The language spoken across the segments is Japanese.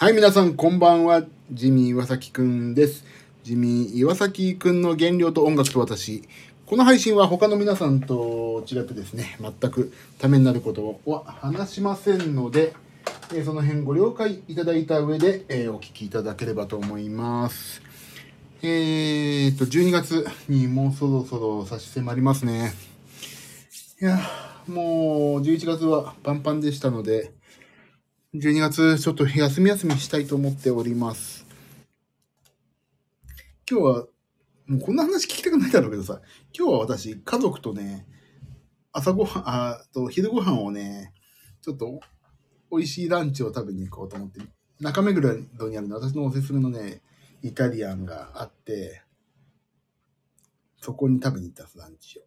はい、皆さん、こんばんは。ジミー岩崎くんです。ジミー岩崎くんの原料と音楽と私。この配信は他の皆さんと違ってですね、全くためになることは話しませんので、えその辺ご了解いただいた上で、えお聞きいただければと思います。えーと、12月にもうそろそろ差し迫りますね。いや、もう11月はパンパンでしたので、12月ちょっと休み休みしたいと思っております。今日は、もうこんな話聞きたくないだろうけどさ、今日は私、家族とね、朝ごはん、あと昼ごはんをね、ちょっと美味しいランチを食べに行こうと思って、中目黒にあるの私のおすすめのね、イタリアンがあって、そこに食べに行ったんです、ランチを。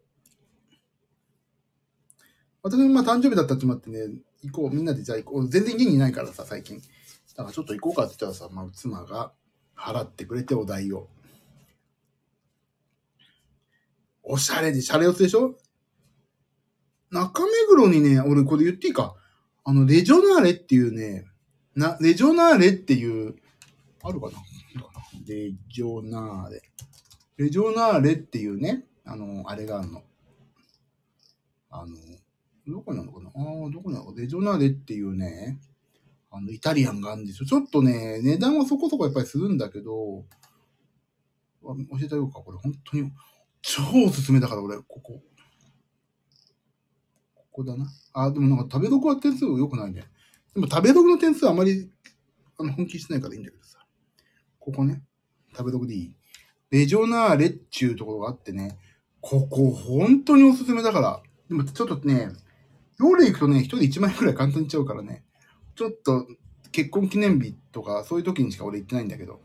私のまあ誕生日だったってもあってね、行こう、みんなでじゃあ行こう。全然家にいないからさ、最近。だからちょっと行こうかって言ったらさ、まあ、妻が払ってくれてお代を。おしゃれで、シャレオツでしょ？中目黒にね、俺これ言っていいか？あの、レジョナーレっていうね、な、レジョナーレっていう、あるかな？レジョナーレ。レジョナーレっていうね、あの、あれがあるの。あの、どこなのかな？ああ、どこなの？レジョナーレっていうね、あの、イタリアンがあるんですよ。ちょっとね、値段はそこそこやっぱりするんだけど、教えてあげようか。これ本当に、超おすすめだから俺、ここ。ここだな。あ、でもなんか食べログは点数良くないね。でも食べログの点数はあまり、あの、本気してないからいいんだけどさ。ここね。食べログでいい。レジョナーレっちゅうところがあってね、ここ本当におすすめだから。でもちょっとね、夜行くとね、一人1万円くらい簡単にちゃうからね、ちょっと結婚記念日とかそういう時にしか俺行ってないんだけど、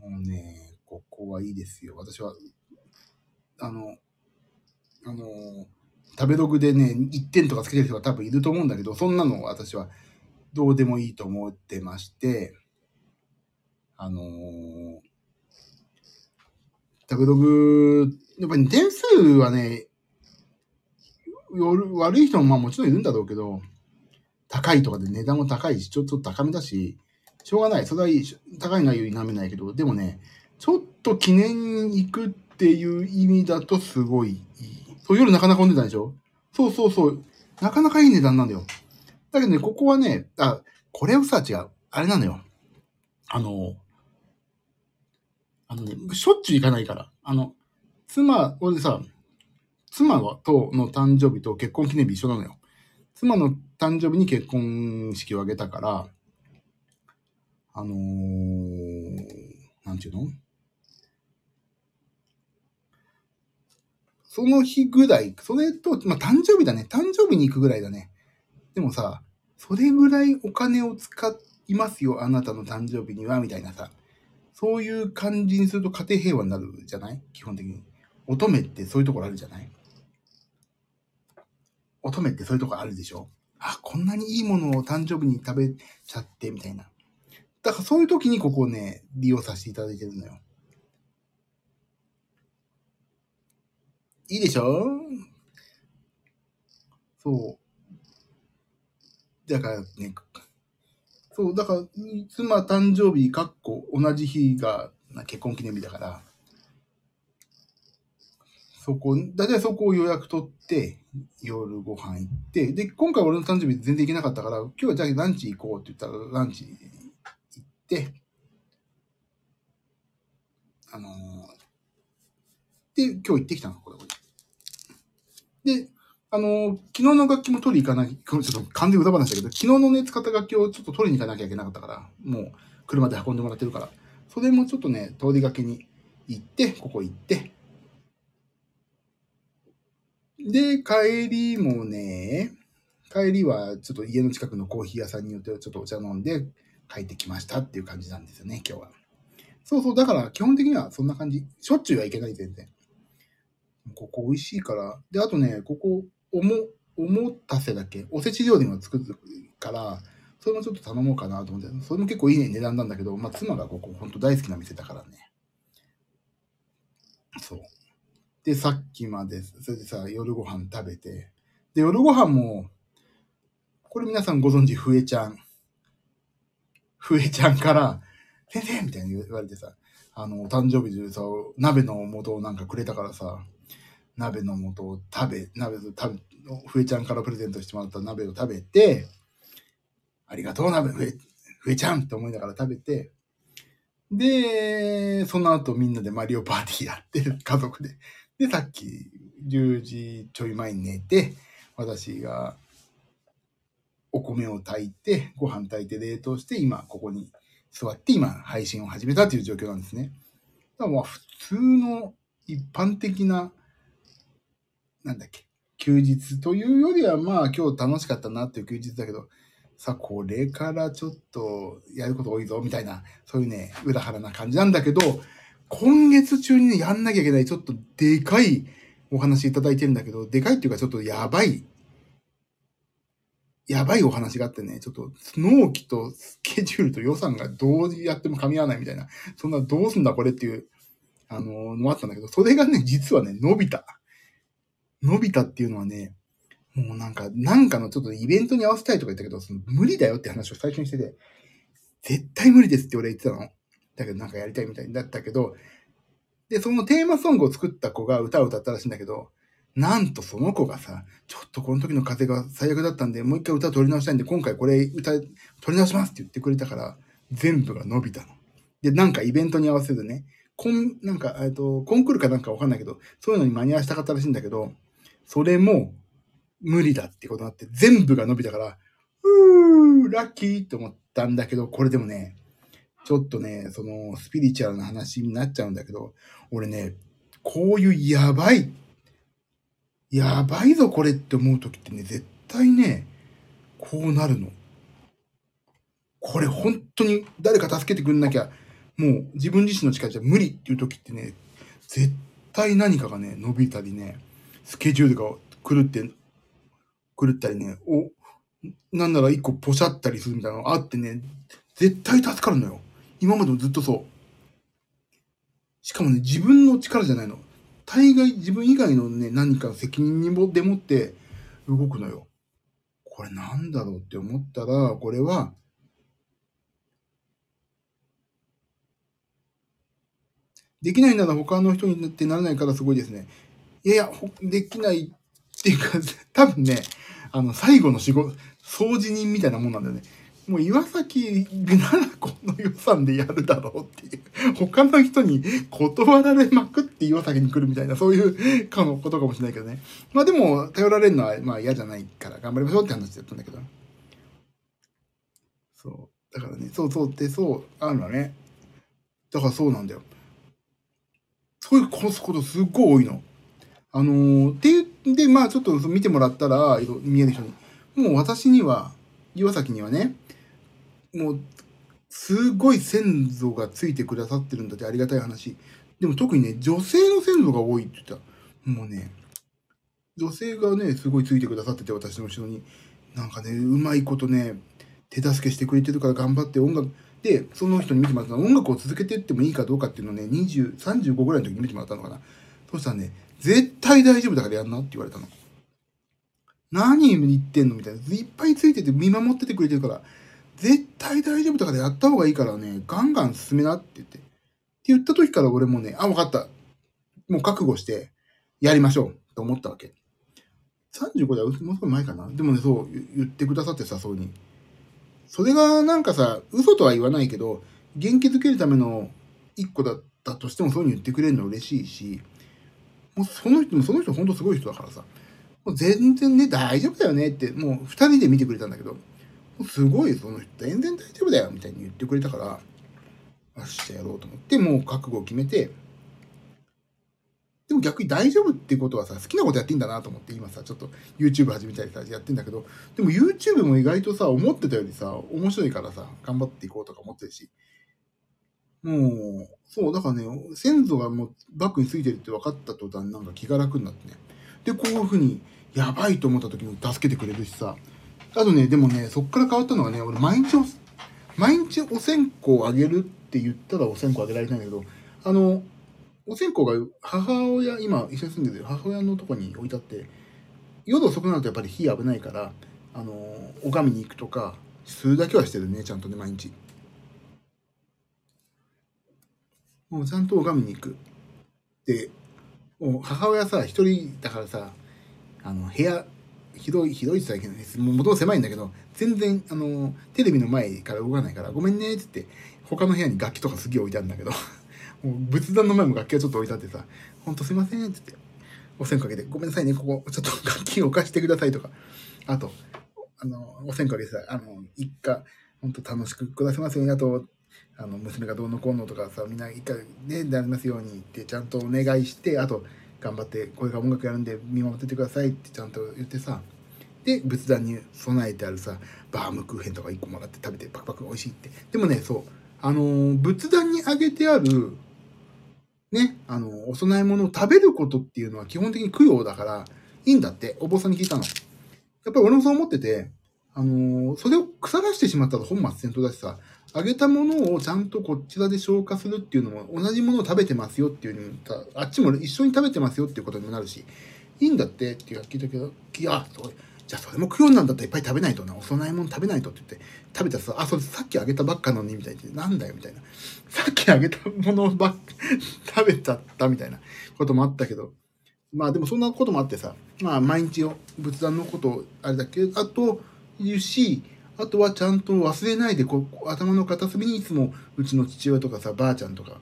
もうね、ここはいいですよ。私は、あの、あの、食べログでね、1点とかつけてる人が多分いると思うんだけど、そんなの私はどうでもいいと思ってまして、あのー食べログ、やっぱり点数はね、悪い人もまあもちろんいるんだろうけど、高いとかで値段も高いし、ちょっと高めだし、しょうがない。それは高いのは否めないけど、でもね、ちょっと記念に行くっていう意味だとすごいいい。そう、夜なかなか混んでたでしょ？そうそうそう。なかなかいい値段なんだよ。だけどね、ここはね、あ、これをさ、違う。あれなのよ。あの、あのね、しょっちゅう行かないから。あの、妻、俺さ、妻はとの誕生日と結婚記念日一緒なのよ。妻の誕生日に結婚式を挙げたから、あのー、なんていうの？その日ぐらい、それと、まあ、誕生日だね。誕生日に行くぐらいだね。でもさ、それぐらいお金を使いますよ、あなたの誕生日には、みたいなさ。そういう感じにすると家庭平和になるじゃない？基本的に。乙女ってそういうところあるじゃない？乙女ってそういうとこあるでしょ？あ、こんなにいいものを誕生日に食べちゃって、みたいな。だからそういう時にここをね、利用させていただいてるのよ。いいでしょ？そう。だからね、そう、だから、妻誕生日、かっこ、同じ日が結婚記念日だから、そこ、だいたいそこを予約取って、夜ご飯行って、で、今回俺の誕生日全然行けなかったから、今日はじゃあランチ行こうって言ったら、ランチ行って、あのーで、今日行ってきたの、これ、これ。で、あのー昨日の楽器も取り行かなきゃ、ちょっと完全に歌話だけど、昨日のね、使った楽器をちょっと取りに行かなきゃいけなかったから、もう車で運んでもらってるから、それもちょっとね、通りがけに行って、ここ行って、で、帰りもね、帰りはちょっと家の近くのコーヒー屋さんによってちょっとお茶飲んで帰ってきましたっていう感じなんですよね、今日は。そうそう、だから基本的にはそんな感じ。しょっちゅうはいけない、全然。ここ美味しいから。で、あとね、ここ、おも、おもたせだっけ？おせち料理も作るから、それもちょっと頼もうかなと思って、それも結構いい値段なんだけど、まあ妻がここ本当大好きな店だからね。そう。で、さっきまで、それでさ、夜ご飯食べて、で、夜ご飯も、これ皆さんご存知、ふえちゃん。ふえちゃんから、先生みたいに言われてさ、あの、お誕生日でさ、鍋の素をなんかくれたからさ、鍋の素を食べ、鍋を食べ、ふえちゃんからプレゼントしてもらった鍋を食べて、ありがとう、鍋、ふえ、ふえちゃんって思いながら食べて、で、その後みんなでマリオパーティーやってる家族で。で、さっき10時ちょい前に寝て、私がお米を炊いて、ご飯炊いて冷凍して、今ここに座って今配信を始めたという状況なんですね。だからまあ普通の一般的な、なんだっけ、休日というよりはまあ今日楽しかったなっていう休日だけど、さあこれからちょっとやること多いぞみたいな、そういうね、裏腹な感じなんだけど、今月中にね、やんなきゃいけないちょっとでかいお話いただいてるんだけど、でかいっていうかちょっとやばいやばいお話があってね、ちょっと納期とスケジュールと予算がどうやっても噛み合わないみたいな、そんなどうすんだこれっていう、あののあったんだけど、それがね、実はね、伸びた。伸びたっていうのはね、もうなんか、なんかのちょっとイベントに合わせたいとか言ったけど、その無理だよって話を最初にしてて、絶対無理ですって俺言ってたの。だけどなんかやりたいみたいだったけど、で、そのテーマソングを作った子が歌を歌ったらしいんだけど、なんとその子がさ、ちょっとこの時の風が最悪だったんで、もう一回歌取り直したいんで、今回これ歌、取り直しますって言ってくれたから、全部が伸びたの。で、なんかイベントに合わせずね、コン、なんか、えっと、コンクールかなんかわかんないけど、そういうのに間に合わせたかったらしいんだけど、それも無理だってことになって、全部が伸びたから、うー、ラッキーって思ったんだけど、これでもね、ちょっとね、その、スピリチュアルな話になっちゃうんだけど、俺ね、こういうやばいやばいぞこれって思う時ってね、絶対ね、こうなるの。これ本当に誰か助けてくんなきゃ、もう自分自身の力じゃ無理っていう時ってね、絶対何かがね、伸びたりね、スケジュールが狂って、狂ったりね、お、なんなら一個ポシャったりするみたいなのがあってね、絶対助かるのよ。今までもずっとそう。しかもね、自分の力じゃないの。大概自分以外のね、何か責任にもでもって動くのよ。これなんだろうって思ったら、これは、できないなら他の人になってならないからすごいですね。いやいや、できないっていうか、多分ね、あの、最後の仕事、掃除人みたいなもんなんだよね。もう岩崎ならこの予算でやるだろうっていう。他の人に断られまくって岩崎に来るみたいな、そういうかのことかもしれないけどね。まあでも、頼られるのはまあ嫌じゃないから頑張りましょうって話だったんだけど。そう。だからね、そうそうってそう、あるのね。だからそうなんだよ。そういうことすっごい多いの。あのー、っていう、で、まあちょっと見てもらったら、見える人に。もう私には、岩崎にはね、もう、すごい先祖がついてくださってるんだってありがたい話。でも特にね、女性の先祖が多いって言った。もうね、女性がね、すごいついてくださってて、私の後ろに。なんかね、うまいことね、手助けしてくれてるから頑張って音楽、で、その人に見てもらったの音楽を続けてってもいいかどうかっていうのをね、20、35ぐらいの時に見てもらったのかな。そしたらね、絶対大丈夫だからやんなって言われたの。何言ってんのみたいな。いっぱいついてて見守っててくれてるから、絶対大丈夫だからやった方がいいからね、ガンガン進めなって言って。って言った時から俺もね、あ、わかった。もう覚悟して、やりましょう。と思ったわけ。35だ、もう少し前かな。でもね、そう言ってくださってさ、そうに。それがなんかさ、嘘とは言わないけど、元気づけるための一個だったとしてもそういうに言ってくれるの嬉しいし、もうその人もその人ほんとすごい人だからさ、もう全然ね、大丈夫だよねって、もう二人で見てくれたんだけど、すごいその人、全然大丈夫だよみたいに言ってくれたから、よし、やろうと思って、もう覚悟を決めて、でも逆に大丈夫ってことはさ、好きなことやっていいんだなと思って、今さ、ちょっと YouTube 始めたりさ、やってんだけど、でも YouTube も意外とさ、思ってたよりさ、面白いからさ、頑張っていこうとか思ってるし、もう、そう、だからね、先祖がもうバックについてるって分かった途端、なんか気が楽になってね。で、こういうふうに、やばいと思った時に助けてくれるしさ。あとね、でもね、そっから変わったのはね、俺毎日お、毎日お線香あげるって言ったらお線香あげられたいんだけど、あの、お線香が母親、今一緒に住んでる母親のとこに置いてあって、夜遅くなるとやっぱり火危ないから、あの、拝みに行くとか、するだけはしてるね、ちゃんとね、毎日。もうちゃんと拝みに行く。で、もう母親さ、一人だからさ、あの、部屋、広い、広いって言ったらいけない。もともと狭いんだけど、全然、あの、テレビの前から動かないから、ごめんね、って言って、他の部屋に楽器とかすげえ置いてあるんだけど、もう仏壇の前も楽器がちょっと置いてあってさ、ほんとすいません、って言って、お線かけて、ごめんなさいね、ここ、ちょっと 楽器を置かしてくださいとか、あと、あの、お線かけてさ、あの、一家、ほんと楽しく暮らせますように、あと、あの、娘がどうのこうのとかさ、みんな一家ね、なりますようにって、ちゃんとお願いして、あと、頑張って、これから音楽やるんで見守っててくださいってちゃんと言ってさ、で、仏壇に備えてあるさ、バームクーヘンとか1個もらって食べてパクパク美味しいって。でもね、そう、あのー仏壇にあげてある、ね、あのお供え物を食べることっていうのは基本的に供養だから、いいんだって、お坊さんに聞いたの。やっぱり俺もそう思ってて、あのーそれを腐らしてしまったら本末転倒だしさ、あげたものをちゃんとこちらで消化するっていうのも、同じものを食べてますよっていうのも、あっちも一緒に食べてますよっていうことにもなるし、いいんだってって聞いたけど、いや、そう。じゃあそれも供養なんだったらいっぱい食べないとな、お供え物食べないとって言って、食べたらさ、あ、それさっきあげたばっかのにみたいに、な。んだよみたいな。さっきあげたものばっか 食べちゃったみたいなこともあったけど、まあでもそんなこともあってさ、まあ毎日を仏壇のことあれだけ、あと言うし、あとはちゃんと忘れないでこう頭の片隅にいつもうちの父親とかさばあちゃんとか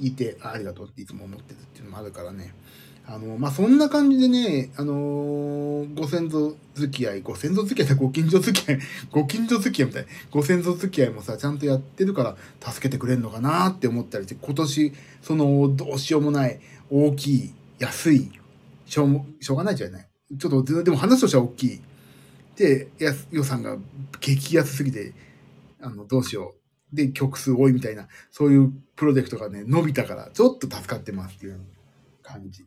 いてありがとうっていつも思ってるっていうのもあるからね。あのまあそんな感じでねあのーご先祖付き合いご先祖付き合いだご近所付き合いご近所付き合いみたいご先祖付き合いもさちゃんとやってるから助けてくれるのかなって思ったりして今年そのどうしようもない大きい安いしょうもしょうがないじゃない。ちょっとでも話としては大きい。で、予算が激安すぎて、あの、どうしよう。で、曲数多いみたいな、そういうプロジェクトがね、伸びたから、ちょっと助かってますっていう感じ。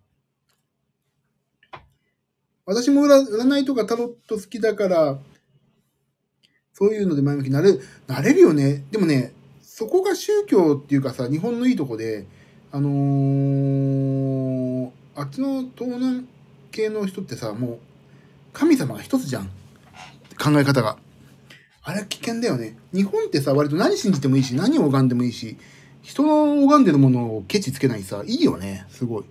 私も占占いとかタロット好きだから、そういうので前向きになれる、なれるよね。でもね、そこが宗教っていうかさ、日本のいいとこで、あのー、あっちの東南系の人ってさ、もう、神様が一つじゃん。考え方が。あれ危険だよね。日本ってさ、割と何信じてもいいし、何を拝んでもいいし、人の拝んでるものをケチつけないさ、いいよね。すごい。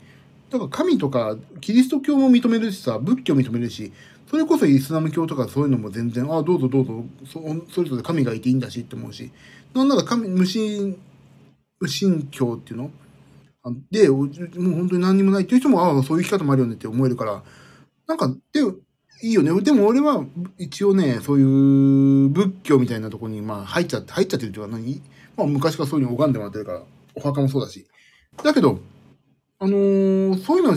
だから神とか、キリスト教も認めるしさ、仏教も認めるし、それこそイスラム教とかそういうのも全然、ああ、どうぞどうぞ、そそれぞれ神がいていいんだしって思うし、なんなら神、無神、無神教っていうの？で、もう本当に何にもないっていう人も、ああ、そういう生き方もあるよねって思えるから、なんか、で、いいよね。でも俺は一応ね、そういう仏教みたいなとこにまあ入っちゃって、入っちゃってるっていうか何？まあ昔からそういうの拝んでもらってるから、お墓もそうだし。だけど、あのーそういうのは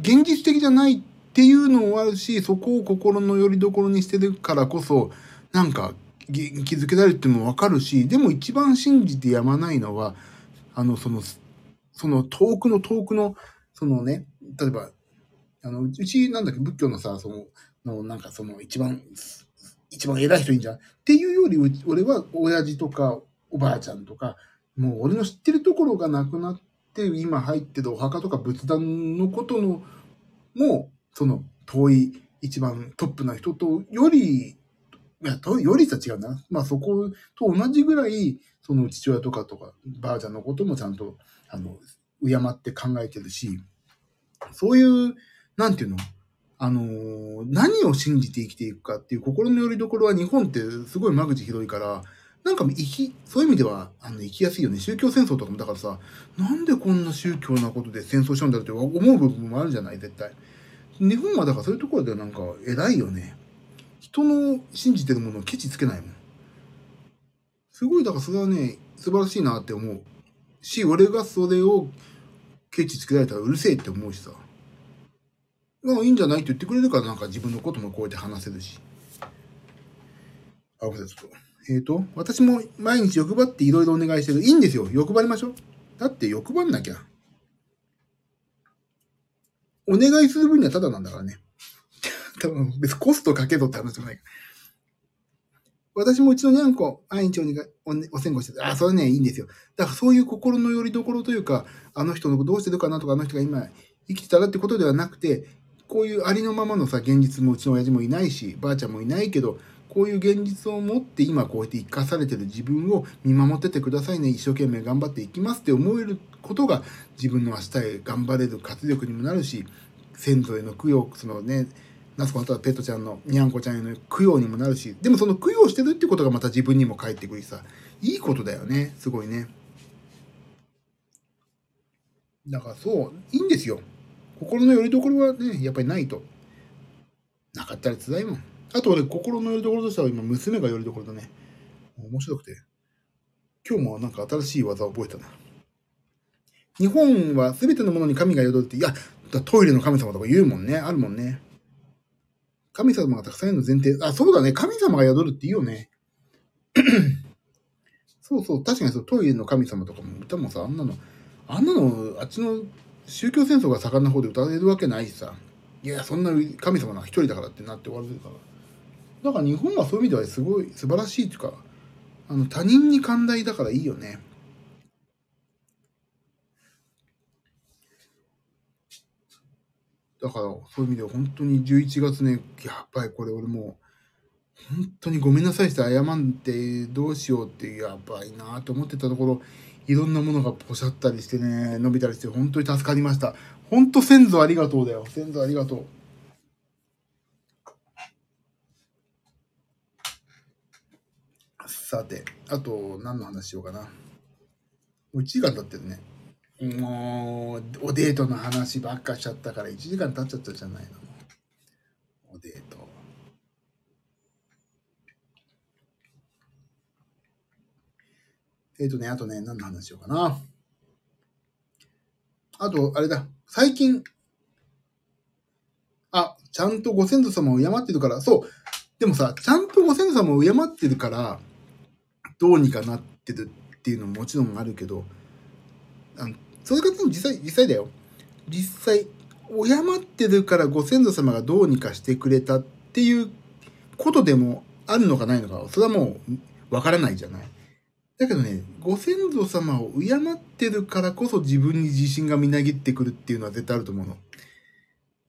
現実的じゃないっていうのもあるし、そこを心の拠り所にしてるからこそ、なんか気づけられてもわかるし、でも一番信じてやまないのは、あの、その、その遠くの遠くの、そのね、例えば、あの、うちなんだっけ、仏教のさ、その、のなんかその一番、一番偉い人いいんじゃんっていうより、俺は親父とかおばあちゃんとか、もう俺の知ってるところがなくなって、今入ってるお墓とか仏壇のことの、もう、その遠い一番トップな人とより、いや、とよりとは違うな。まあそこと同じぐらい、その父親とかとか、ばあちゃんのこともちゃんと、あの、敬って考えてるし、そういう、なんていうの？あのー何を信じて生きていくかっていう心の拠り所は日本ってすごい間口広いから、なんか生き、そういう意味では、あの、生きやすいよね。宗教戦争とかもだからさ、なんでこんな宗教なことで戦争しちゃうんだろうって思う部分もあるじゃない絶対。日本はだからそういうところではなんか偉いよね。人の信じてるものをケチつけないもん。すごい、だからそれはね、素晴らしいなって思う。し、俺がそれをケチつけられたらうるせえって思うしさ。まあいいんじゃないって言ってくれるからなんか自分のこともこうやって話せるし。あ、ごめんなさい、ちょっと。えっ、と、私も毎日欲張っていろいろお願いしてる。いいんですよ。欲張りましょう。だって欲張んなきゃ。お願いする分にはただなんだからね。多分別にコストかけろって話じゃないから。私もうちのにゃんこ、毎日お願い、お,、ね、お線香してて、あ、それね、いいんですよ。だからそういう心の拠り所というか、あの人のどうしてるかなとか、あの人が今生きてたらってことではなくて、こういうありのままのさ、現実もうちの親父もいないし、ばあちゃんもいないけど、こういう現実を持って今こうやって生かされてる自分を見守っててくださいね。一生懸命頑張っていきますって思えることが自分の明日へ頑張れる活力にもなるし、先祖への供養、そのね、ナスコのとはペットちゃんのニャンコちゃんへの供養にもなるし、でもその供養してるってことがまた自分にも返ってくるしさ、いいことだよね、すごいね。だからそう、いいんですよ。心の拠り所はね、やっぱりないと。なかったら辛いもん。あと俺、心の拠り所としては今、娘が拠り所だね。面白くて。今日もなんか新しい技を覚えたな。日本は全てのものに神が宿るって、いや、トイレの神様とか言うもんね。あるもんね。神様がたくさんいるの前提。あ、そうだね。神様が宿るっていいよね。そうそう。確かにそう、トイレの神様とかも歌もさ、あんなの、あんなの、あっちの宗教戦争が盛んな方で歌えるわけないしさ。いや、そんな神様が一人だからってなって終わるから。だから日本はそういう意味ではすごい素晴らしいっていうか、あの、他人に寛大だからいいよね。だから、そういう意味では本当に11月ね、やっぱりこれ俺もう、本当にごめんなさいして謝ってどうしようってやばいなと思ってたところ、いろんなものがポシャったりしてね、伸びたりして本当に助かりました。本当先祖ありがとうだよ。先祖ありがとう。さて、あと何の話しようかな。もう1時間経ってるね。もう、おデートの話ばっかしちゃったから1時間経っちゃったじゃないの。おデート。えっ、ー、とね、あとね、何の話しようかな。あと、あれだ。最近、あ、ちゃんとご先祖様を敬ってるから、そう。でもさ、ちゃんとご先祖様を敬ってるから、どうにかなってるっていうのももちろんあるけど、あのそれが実際、実際だよ。実際、敬ってるからご先祖様がどうにかしてくれたっていうことでもあるのかないのか、それはもうわからないじゃない。だけどね、ご先祖様を敬ってるからこそ自分に自信がみなぎってくるっていうのは絶対あると思うの。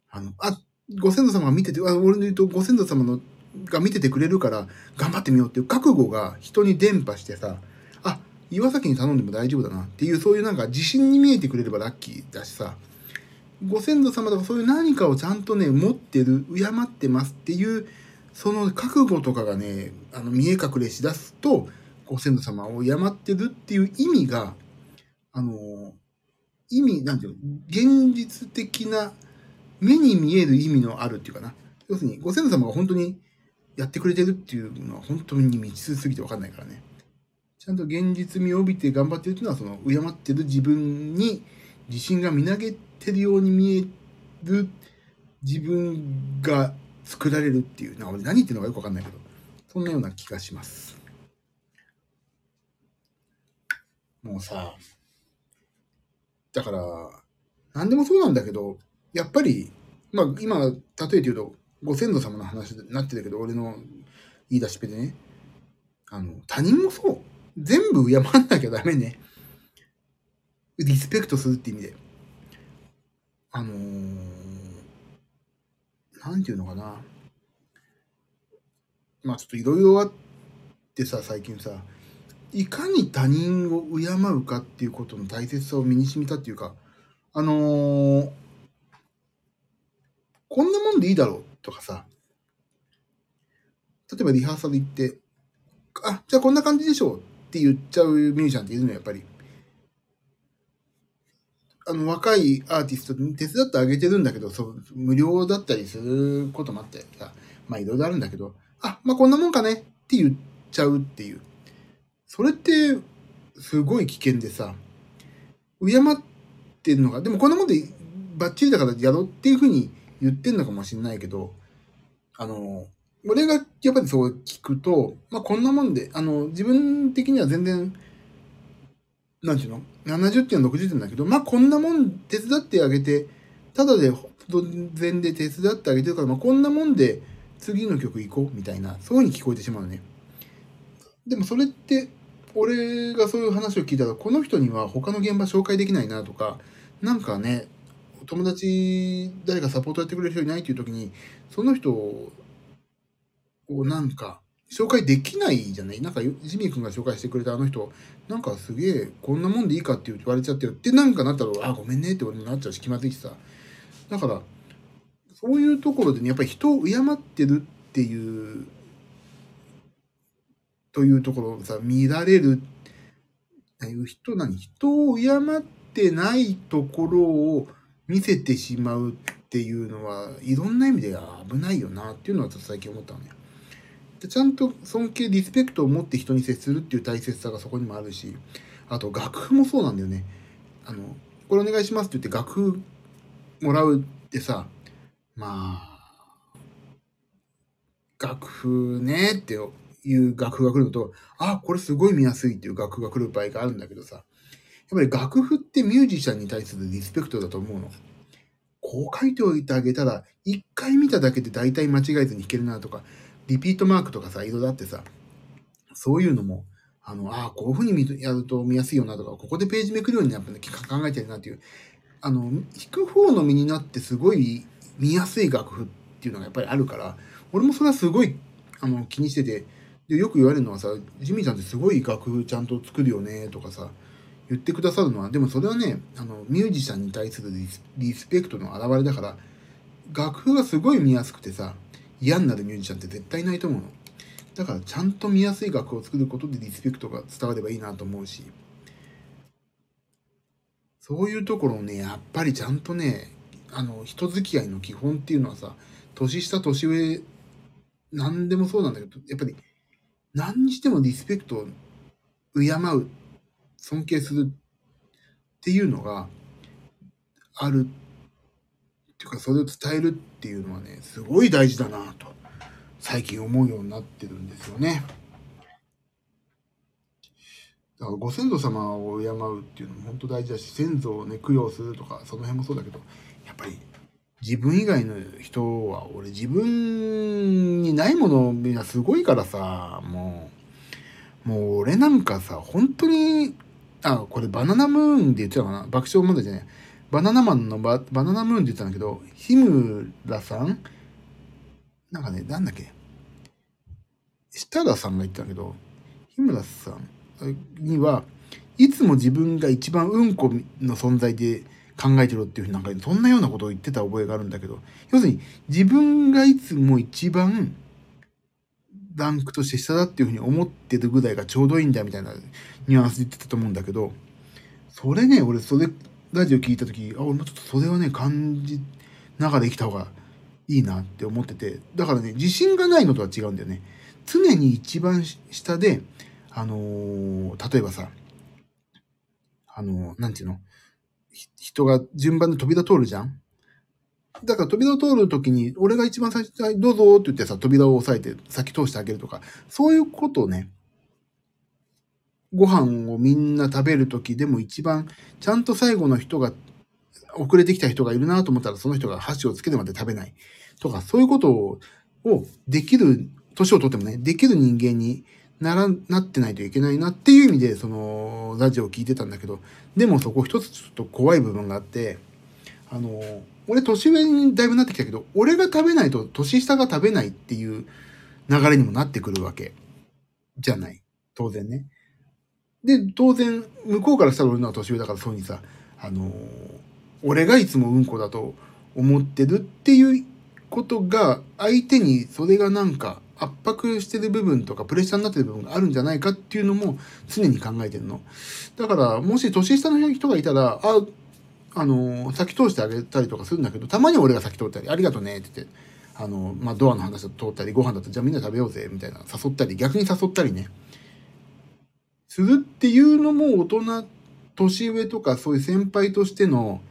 あの、あ、ご先祖様が見てて、あ俺の言うとご先祖様のが見ててくれるから頑張ってみようっていう覚悟が人に伝播してさ、あ岩崎に頼んでも大丈夫だなっていう、そういうなんか自信に見えてくれればラッキーだしさ、ご先祖様とかそういう何かをちゃんとね、持ってる、敬ってますっていう、その覚悟とかがね、あの、見え隠れしだすと、ご先祖様を敬ってるっていう意味が、あの、意味、なんていう、現実的な、目に見える意味のあるっていうかな。要するに、ご先祖様が本当にやってくれてるっていうのは本当に未知数すぎてわかんないからね。ちゃんと現実味を帯びて頑張ってるっていうのは、その、敬ってる自分に自信がみなげてるように見える自分が作られるっていう、な俺何言ってるのかよくわかんないけど、そんなような気がします。もうさ、だから、何でもそうなんだけど、やっぱり、まあ今、例えて言うと、ご先祖様の話になってたけど、俺の言い出しっぺでね、あの、他人もそう。全部敬んなきゃダメね。リスペクトするって意味で。あのー、なんていうのかな。まあちょっといろいろあってさ、最近さ、いかに他人を敬うかっていうことの大切さを身に染みたっていうか、あのー、こんなもんでいいだろうとかさ、例えばリハーサル行って、あ、じゃあこんな感じでしょうって言っちゃうミュージシャンっているのやっぱり。あの、若いアーティストに手伝ってあげてるんだけど、そう、無料だったりすることもあってさ、まあいろいろあるんだけど、あ、まあこんなもんかねって言っちゃうっていう。それって、すごい危険でさ、敬ってるのが、でもこんなもんでバッチリだからやろうっていうふうに言ってんのかもしれないけど、あの、俺がやっぱりそう聞くと、まあこんなもんで、あの、自分的には全然、なんていうの ?70 点、60点だけど、まあこんなもん手伝ってあげて、ただで、突然で手伝ってあげてるから、まあこんなもんで次の曲行こうみたいな、そういう風に聞こえてしまうね。でもそれって、俺がそういう話を聞いたら、この人には他の現場紹介できないなとか、なんかね、友達、誰かサポートやってくれる人いないっていう時に、その人こうなんか、紹介できないじゃない？なんか、ジミー君が紹介してくれたあの人、なんかすげえ、こんなもんでいいかって言われちゃってよってなんかなったら、あ、ごめんねって俺もなっちゃうし、気まずいしさ。だから、そういうところでね、やっぱり人を敬ってるっていう、というところをさ、見られる、ああいう人何人を敬ってないところを見せてしまうっていうのは、いろんな意味で危ないよなっていうのはちょっと最近思ったのね。でちゃんと尊敬、リスペクトを持って人に接するっていう大切さがそこにもあるし、あと楽譜もそうなんだよね。あの、これお願いしますって言って楽譜もらうってさ、まあ、楽譜ねっていう楽譜が来るのと、あ、これすごい見やすいっていう楽譜が来る場合があるんだけどさ、やっぱり楽譜ってミュージシャンに対するリスペクトだと思うの。こう書いておいてあげたら、一回見ただけで大体間違えずに弾けるなとか、リピートマークとかさ、色々あってさ、そういうのも、あの、ああ、こういう風にやると見やすいよなとか、ここでページめくるようにやっぱ、ね、考えてるなっていう、あの、弾く方の身になってすごい見やすい楽譜っていうのがやっぱりあるから、俺もそれはすごい、あの、気にしてて、で、よく言われるのはさ、ジミーちゃんってすごい楽譜ちゃんと作るよねとかさ、言ってくださるのは、でもそれはね、あの、ミュージシャンに対するリスペクトの表れだから、楽譜がすごい見やすくてさ、嫌になるミュージシャンって絶対ないと思うの。だからちゃんと見やすい楽譜を作ることでリスペクトが伝わればいいなと思うし、そういうところをね、やっぱりちゃんとね、あの、人付き合いの基本っていうのはさ、年下、年上、何でもそうなんだけど、やっぱり、何にしてもリスペクトを敬う、尊敬するっていうのがあるっていうか、それを伝えるっていうのはね、すごい大事だなと、最近思うようになってるんですよね。だからご先祖様を敬うっていうのも本当大事だし、先祖をね、供養するとか、その辺もそうだけど、やっぱり自分以外の人は、俺自分にないものみんなすごいからさ、もう、もう俺なんかさ、本当に、あ、これバナナムーンで言ってたかな？爆笑問題じゃない。バナナマンのババナナムーンって言ってたんだけど、日村さん？なんかね、なんだっけ？設楽さんが言ってたけど、日村さんには、いつも自分が一番うんこの存在で考えてろっていうふうになんか、そんなようなことを言ってた覚えがあるんだけど、要するに自分がいつも一番ランクとして下だっていうふうに思ってるぐらいがちょうどいいんだみたいなニュアンスで言ってたと思うんだけど、それね、俺それ、ラジオ聞いた時、あ、俺もちょっとそれはね、感じながら生きた方がいいなって思ってて、だからね、自信がないのとは違うんだよね。常に一番下で、あのー、例えばさ、あのー、なんていうの？人が順番で扉通るじゃん？だから扉を通るときに、俺が一番最初に、どうぞって言ってさ、扉を押さえて先通してあげるとか、そういうことをね、ご飯をみんな食べるときでも一番、ちゃんと最後の人が、遅れてきた人がいるなと思ったら、その人が箸をつけるまで食べない。とか、そういうこと、をできる、年をとってもね、できる人間になら、なってないといけないなっていう意味で、その、ラジオを聞いてたんだけど、でもそこ一つちょっと怖い部分があって、あの、俺年上にだいぶなってきたけど、俺が食べないと年下が食べないっていう流れにもなってくるわけ。じゃない。当然ね。で、当然、向こうからしたら俺のは年上だからそうにさ、あの、俺がいつもうんこだと思ってるっていうことが、相手にそれがなんか圧迫してる部分とかプレッシャーになってる部分があるんじゃないかっていうのも常に考えてるの。だから、もし年下の人がいたら、あ、あの、先通してあげたりとかするんだけど、たまに俺が先通ったり、ありがとねって言って、あの、まあ、ドアの話だと通ったり、ご飯だとじゃあみんな食べようぜ、みたいな、誘ったり、逆に誘ったりね、するっていうのも大人、年上とかそういう先輩としての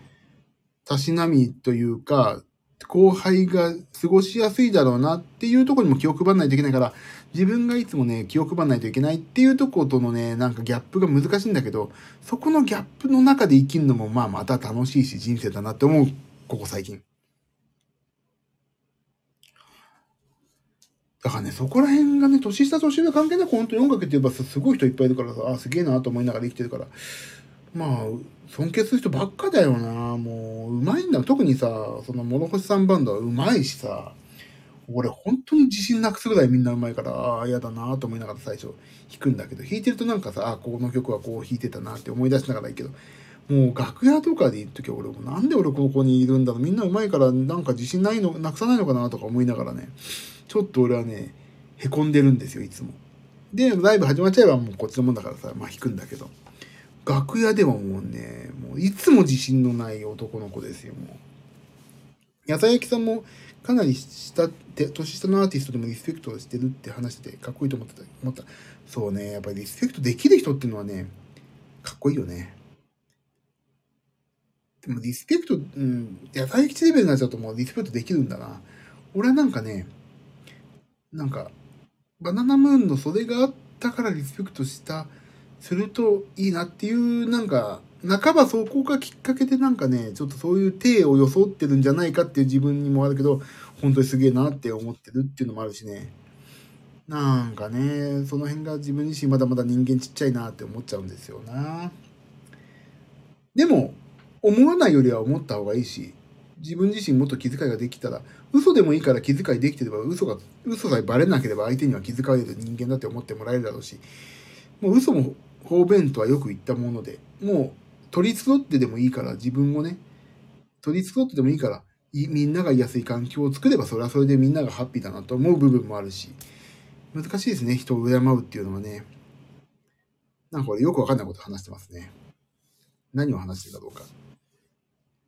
たしなみというか、後輩が過ごしやすいだろうなっていうとこにも気を配らないといけないから、自分がいつもね、気を配らないといけないっていうとことのね、なんかギャップが難しいんだけど、そこのギャップの中で生きるのもまあまた楽しいし人生だなって思う、ここ最近。だからね、そこら辺がね、年下年上関係なく本当に音楽って言えばすごい人いっぱいいるからさ、あ、すげえなと思いながら生きてるから、まあ、尊敬する人ばっかだよな。もう、うまいんだ。特にさ、その、諸星さんバンドはうまいしさ、俺本当に自信なくすぐらいみんなうまいから、ああ、嫌だなと思いながら最初弾くんだけど、弾いてるとなんかさ、あこの曲はこう弾いてたなって思い出しながらいいけど、もう楽屋とかで行くときは俺もなんで俺ここにいるんだろうみんなうまいからなんか自信ないの、なくさないのかなとか思いながらね、ちょっと俺はね、へこんでるんですよ、いつも。で、ライブ始まっちゃえばもうこっちのもんだからさ、まあ弾くんだけど。楽屋ではもうね、もういつも自信のない男の子ですよ、もう。野菜焼きさんもかなり下て年下のアーティストでもリスペクトしてるって話しててかっこいいと思ってた。思ったそうねやっぱりリスペクトできる人っていうのはねかっこいいよね。でもリスペクトうん野菜吉レベルになっちゃうともうリスペクトできるんだな。俺はなんかねなんかバナナムーンのそれがあったからリスペクトしたするといいなっていうなんか半ばそこがきっかけでなんかね、ちょっとそういう体を装ってるんじゃないかっていう自分にもあるけど、本当にすげえなって思ってるっていうのもあるしね。なんかね、その辺が自分自身まだまだ人間ちっちゃいなって思っちゃうんですよな。でも、思わないよりは思った方がいいし、自分自身もっと気遣いができたら、嘘でもいいから気遣いできてれば、嘘が、嘘さえバレなければ相手には気遣われる人間だって思ってもらえるだろうし、もう嘘も方便とはよく言ったもので、もう取り繕ってでもいいから自分をね、取り繕ってでもいいから、みんなが居やすい環境を作ればそれはそれでみんながハッピーだなと思う部分もあるし、難しいですね、人を敬うっていうのはね。なんかこれよくわかんないこと話してますね。何を話してるかどうか。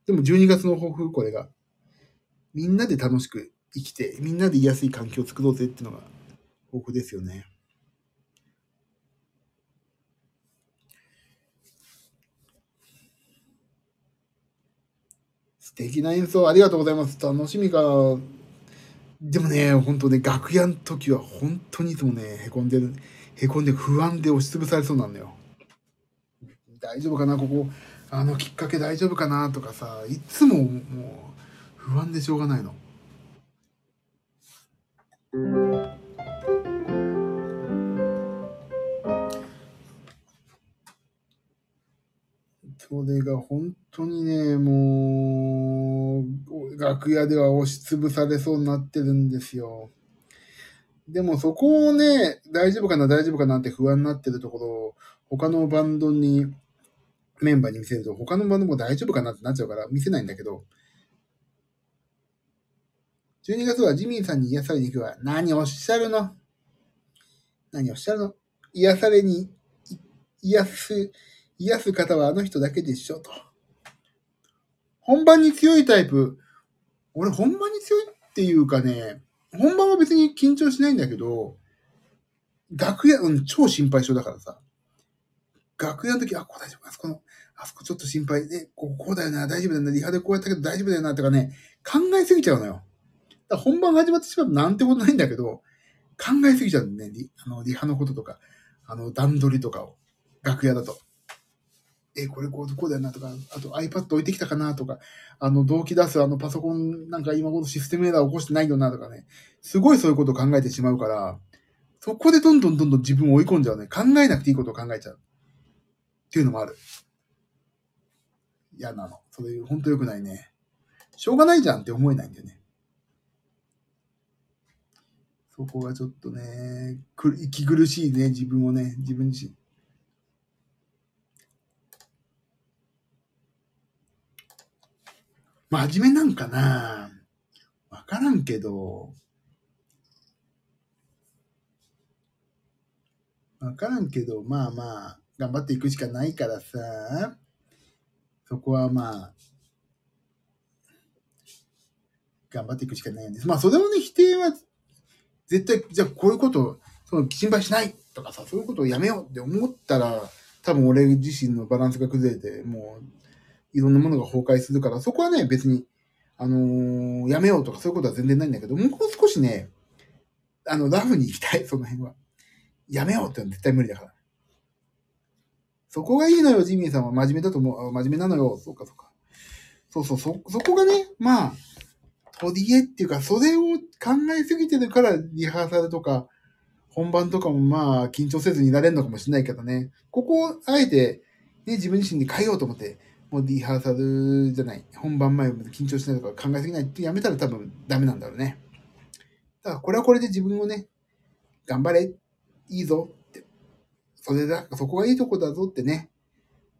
でも12月の抱負、これが。みんなで楽しく生きて、みんなで居やすい環境を作ろうぜっていうのが抱負ですよね。敵な演奏ありがとうございます。楽しみか。でもね、本当ね、楽屋の時は本当にいつもね、へこんでる、へこんで不安で押しつぶされそうなんだよ。大丈夫かなここ、あのきっかけ大丈夫かなとかさ、いつももう不安でしょうがないの。それが本当にね、もう、楽屋では押しつぶされそうになってるんですよ。でもそこをね、大丈夫かな、大丈夫かなって不安になってるところを、他のバンドに、メンバーに見せると、他のバンドも大丈夫かなってなっちゃうから見せないんだけど、12月はジミーさんに癒されに行くわ。何おっしゃるの？何おっしゃるの？癒されに、癒す、癒す方はあの人だけでしょ、と。本番に強いタイプ。俺、本番に強いっていうかね、本番は別に緊張しないんだけど、楽屋、うん、超心配性だからさ。楽屋の時、あ、ここ大丈夫、あそこの、あそこちょっと心配で、こここうだよな、大丈夫だよな、リハでこうやったけど大丈夫だよな、とかね、考えすぎちゃうのよ。だ本番始まってしまうとなんてことないんだけど、考えすぎちゃうんだね、リあのリハのこととか、あの段取りとかを、楽屋だと。え、これこう、こうだよなとか、あと iPad 置いてきたかなとか、あの動機出すあのパソコンなんか今頃システムエラー起こしてないよなとかね、すごいそういうことを考えてしまうから、そこでどんどんどんどん自分を追い込んじゃうね。考えなくていいことを考えちゃう。っていうのもある。嫌なの。それ、ほんと良くないね。しょうがないじゃんって思えないんだよね。そこがちょっとね、く息苦しいね、自分をね、自分自身。真面目なんかな？わからんけど、わからんけど、まあまあ、頑張っていくしかないからさ、そこはまあ、頑張っていくしかないんです。まあ、それをね、否定は、絶対、じゃあこういうこと、その、心配しないとかさ、そういうことをやめようって思ったら、多分俺自身のバランスが崩れて、もう、いろんなものが崩壊するから、そこはね、別に、あのー、やめようとかそういうことは全然ないんだけど、もう少しね、あの、ラフに行きたい、その辺は。やめようってのは絶対無理だから。そこがいいのよ、ジミーさんは。真面目だと思う。真面目なのよ。そうか、そうか。そうそう、そ、そこがね、まあ、取り柄っていうか、それを考えすぎてるから、リハーサルとか、本番とかもまあ、緊張せずになれるのかもしれないけどね。ここを、あえて、ね、自分自身で変えようと思って、もうリハーサルじゃない、本番前まで緊張しないとか考えすぎないってやめたら多分ダメなんだろうね。だからこれはこれで自分をね、頑張れ、いいぞって。それだ、そこがいいとこだぞってね、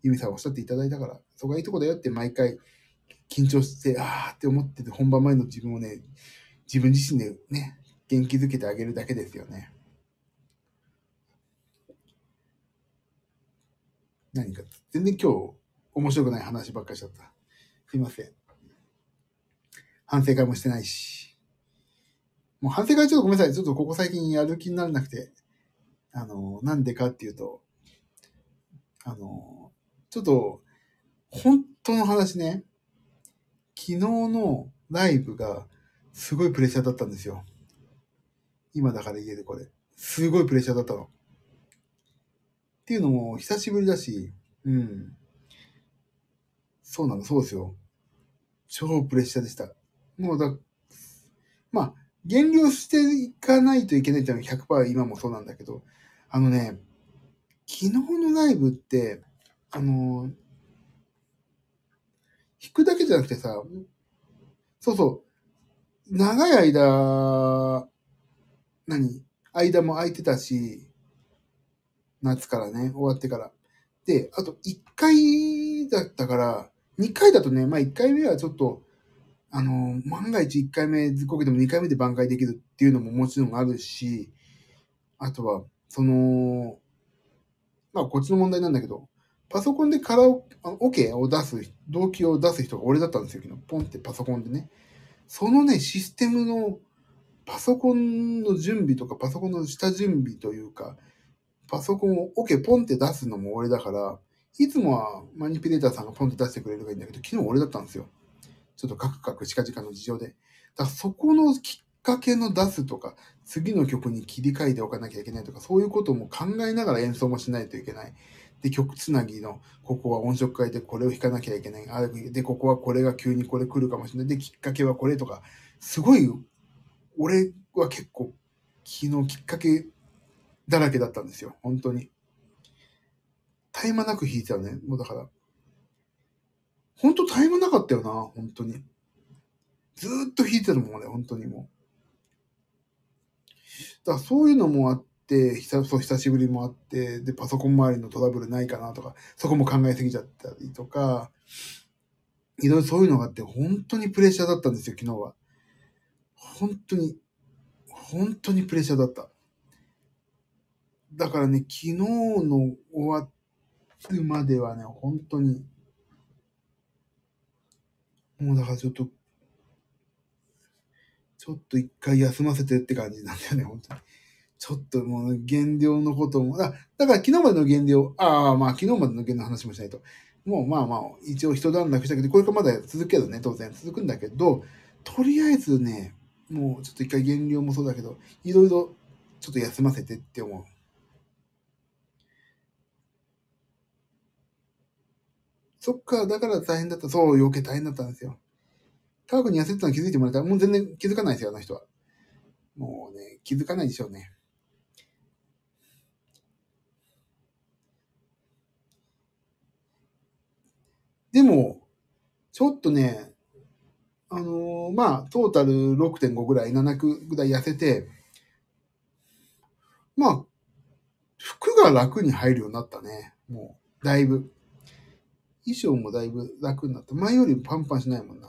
ユミさんおっしゃっていただいたから、そこがいいとこだよって毎回緊張して、あーって思ってて本番前の自分をね、自分自身でね、元気づけてあげるだけですよね。何か、全然今日面白くない話ばっかりしちゃった。すいません。反省会もしてないし。もう反省会ちょっとごめんなさい。ちょっとここ最近やる気にならなくて。あの、なんでかっていうと、あの、ちょっと、本当の話ね、昨日のライブがすごいプレッシャーだったんですよ。今だから言えるこれ。すごいプレッシャーだったの。っていうのも久しぶりだし、うん。そうなの、そうですよ。超プレッシャーでした。もうだ、まあ、減量していかないといけないっていうのは100%今もそうなんだけど、あのね、昨日のライブって、あの、弾くだけじゃなくてさ、そうそう、長い間、何間も空いてたし、夏からね、終わってから。で、あと1回だったから、2回だとね、まあ1回目はちょっと、あの、万が一1回目ずっこけても2回目で挽回できるっていうのももちろんあるし、あとは、その、まあこっちの問題なんだけど、パソコンでカラオケを出す、動機を出す人が俺だったんですよ、昨日。ポンってパソコンでね。そのね、システムの、パソコンの準備とか、パソコンの下準備というか、パソコンをオケポンって出すのも俺だから、いつもはマニピュレーターさんがポンって出してくれるがいいんだけど、昨日俺だったんですよ。ちょっとカクカク近々の事情で。だからそこのきっかけの出すとか、次の曲に切り替えておかなきゃいけないとか、そういうことも考えながら演奏もしないといけない。で、曲つなぎの、ここは音色変えてこれを弾かなきゃいけない。あで、ここはこれが急にこれ来るかもしれない。で、きっかけはこれとか、すごい、俺は結構、昨日きっかけだらけだったんですよ。本当に。絶え間なく弾いてたね。もうだから。本当絶え間なかったよな。本当に。ずっと弾いてたもんね。本当にもう。だからそういうのもあって、久そう久しぶりもあって、で、パソコン周りのトラブルないかなとか、そこも考えすぎちゃったりとか、いろいろそういうのがあって、本当にプレッシャーだったんですよ、昨日は。本当に、本当にプレッシャーだった。だからね、昨日の終わっるまではね、本当に、もうだからちょっと、ちょっと一回休ませてって感じなんだよね、本当に。ちょっともう減量のことも、だだから昨日までの減量、ああ、まあ昨日までの減量の話もしないと。もうまあまあ、一応一段落したけど、これからまだ続くけどね、当然続くんだけど、とりあえずね、もうちょっと一回減量もそうだけど、いろいろちょっと休ませてって思う。そっか、だから大変だった。そう、余計大変だったんですよ。科学に痩せてたの気づいてもらえたら、もう全然気づかないですよ、あの人は。もうね、気づかないでしょうね。でも、ちょっとね、あのーまあ、トータル6.5ぐらい、7ぐらい痩せて、まあ、服が楽に入るようになったね。もう、だいぶ。衣装もだいぶ楽になった。前よりパンパンしないもんな。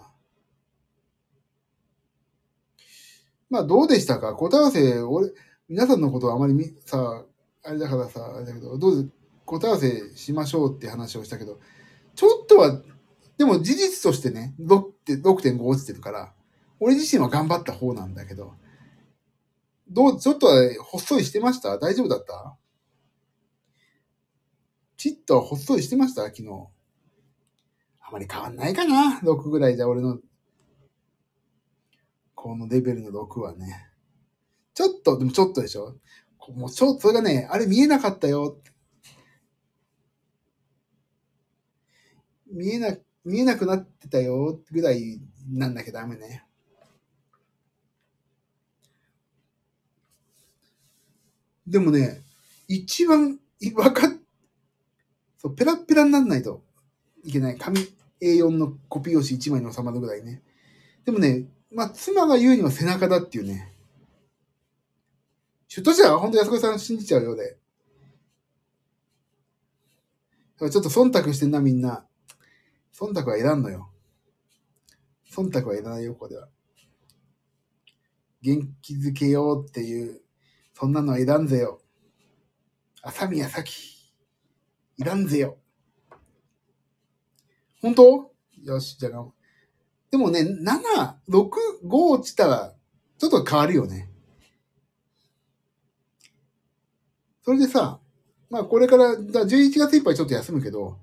まあ、どうでしたか？答え合わせ、俺、皆さんのことはあまりみ、さ、あれだからさ、あれだけど、どうぞ、答え合わせしましょうって話をしたけど、ちょっとは、でも事実としてね、6 6.5落ちてるから、俺自身は頑張った方なんだけど、どう、ちょっとはほっそりしてました？大丈夫だった？ちっとはほっそりしてました？昨日。あまり変わんないかな ?6 ぐらいじゃ俺の、このレベルの6はね。ちょっと、でもちょっとでしょもうちょ、それがね、あれ見えなかったよ。見えな、見えなくなってたよぐらいなんなきゃダメね。でもね、一番いわかっ、そう、ペラペラになんないといけない。紙 A4 のコピー用紙1枚に収まるぐらいね。でもね、まあ、妻が言うには背中だっていうね。出頭者は本当安子さん信じちゃうようで。ちょっと忖度してんな、みんな。忖度はいらんのよ。忖度はいらないよ、ここでは。元気づけようっていう、そんなのはいらんぜよ。朝宮咲。いらんぜよ。本当？よし、じゃあ、でもね、7、6、5落ちたら、ちょっと変わるよね。それでさ、まあこれから、11月いっぱいちょっと休むけど、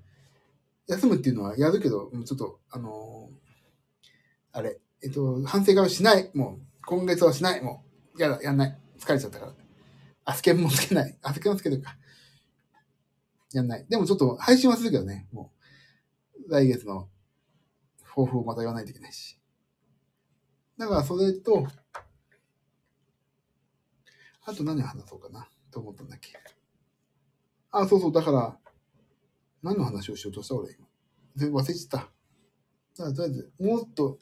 休むっていうのはやるけど、ちょっと、あのー、あれ、えっと、反省会はしない。もう、今月はしない。もう、やだ、やんない。疲れちゃったから。アスケンもつけない。アスケンもつけるか。やんない。でもちょっと配信はするけどね。もう、来月の抱負をまた言わないといけないし。だからそれと、あと何話そうかなと思ったんだっけ。あ、そうそう、だから、何の話をしようとした俺今。全部忘れちゃった。だからとりあえず、もっと、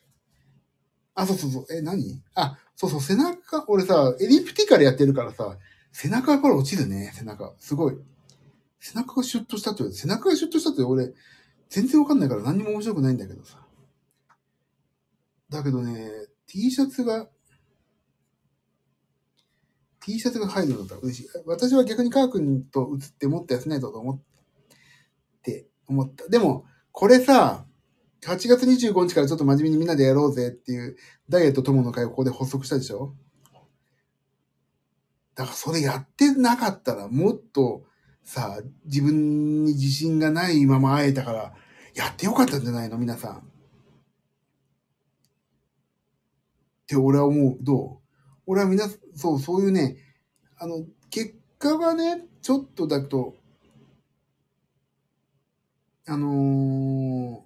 あ、そうそうそう、え、何？あ、そうそう、背中、俺さ、エリプティカルやってるからさ、背中やっぱり落ちるね、背中。すごい。背中がシュッとしたって言われて、背中がシュッとしたって俺、全然わかんないから何も面白くないんだけどさ。だけどね、T シャツが、T シャツが入るのだったら嬉しい。私は逆にカー君と写ってもっと痩せないとと思って思った。でも、これさ、8月25日からちょっと真面目にみんなでやろうぜっていうダイエット友の会をここで発足したでしょ？だからそれやってなかったらもっとさ、自分に自信がないまま会えたから、やってよかったんじゃないの？皆さん。って俺は思う。どう？俺はみんな、そう、そういうね、あの、結果がね、ちょっとだと、あのー、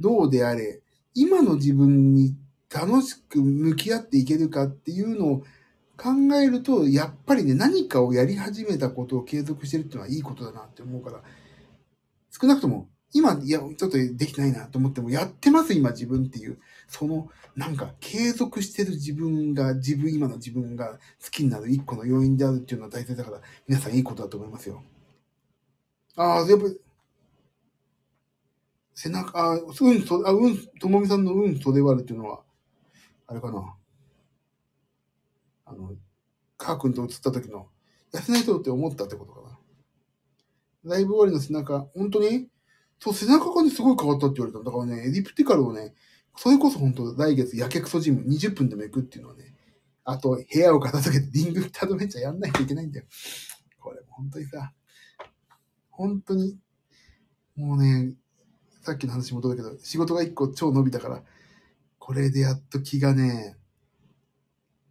どうであれ、今の自分に楽しく向き合っていけるかっていうのを考えると、やっぱりね、何かをやり始めたことを継続してるっていうのはいいことだなって思うから、少なくとも、今、いや、ちょっとできないなと思っても、やってます、今自分っていう、その、なんか、継続してる自分が、自分、今の自分が好きになる一個の要因であるっていうのは大切だから、皆さんいいことだと思いますよ。ああ、やっぱ、背中、あ、うん、そ、あ、うん、ともみさんのうん袖割るっていうのは、あれかな。あの、カー君と写った時の、痩せない人って思ったってことかな。ライブ終わりの背中、本当にそう、背中がね、すごい変わったって言われた。だからね、エリプティカルをね、それこそ本当来月、やけくそジム20分でも行くっていうのはね、あと、部屋を片付けてリングたどめちゃやんないといけないんだよ。これ、本当にさ、本当に、もうね、さっきの話戻るけど、仕事が一個超伸びたから、これでやっと気がね、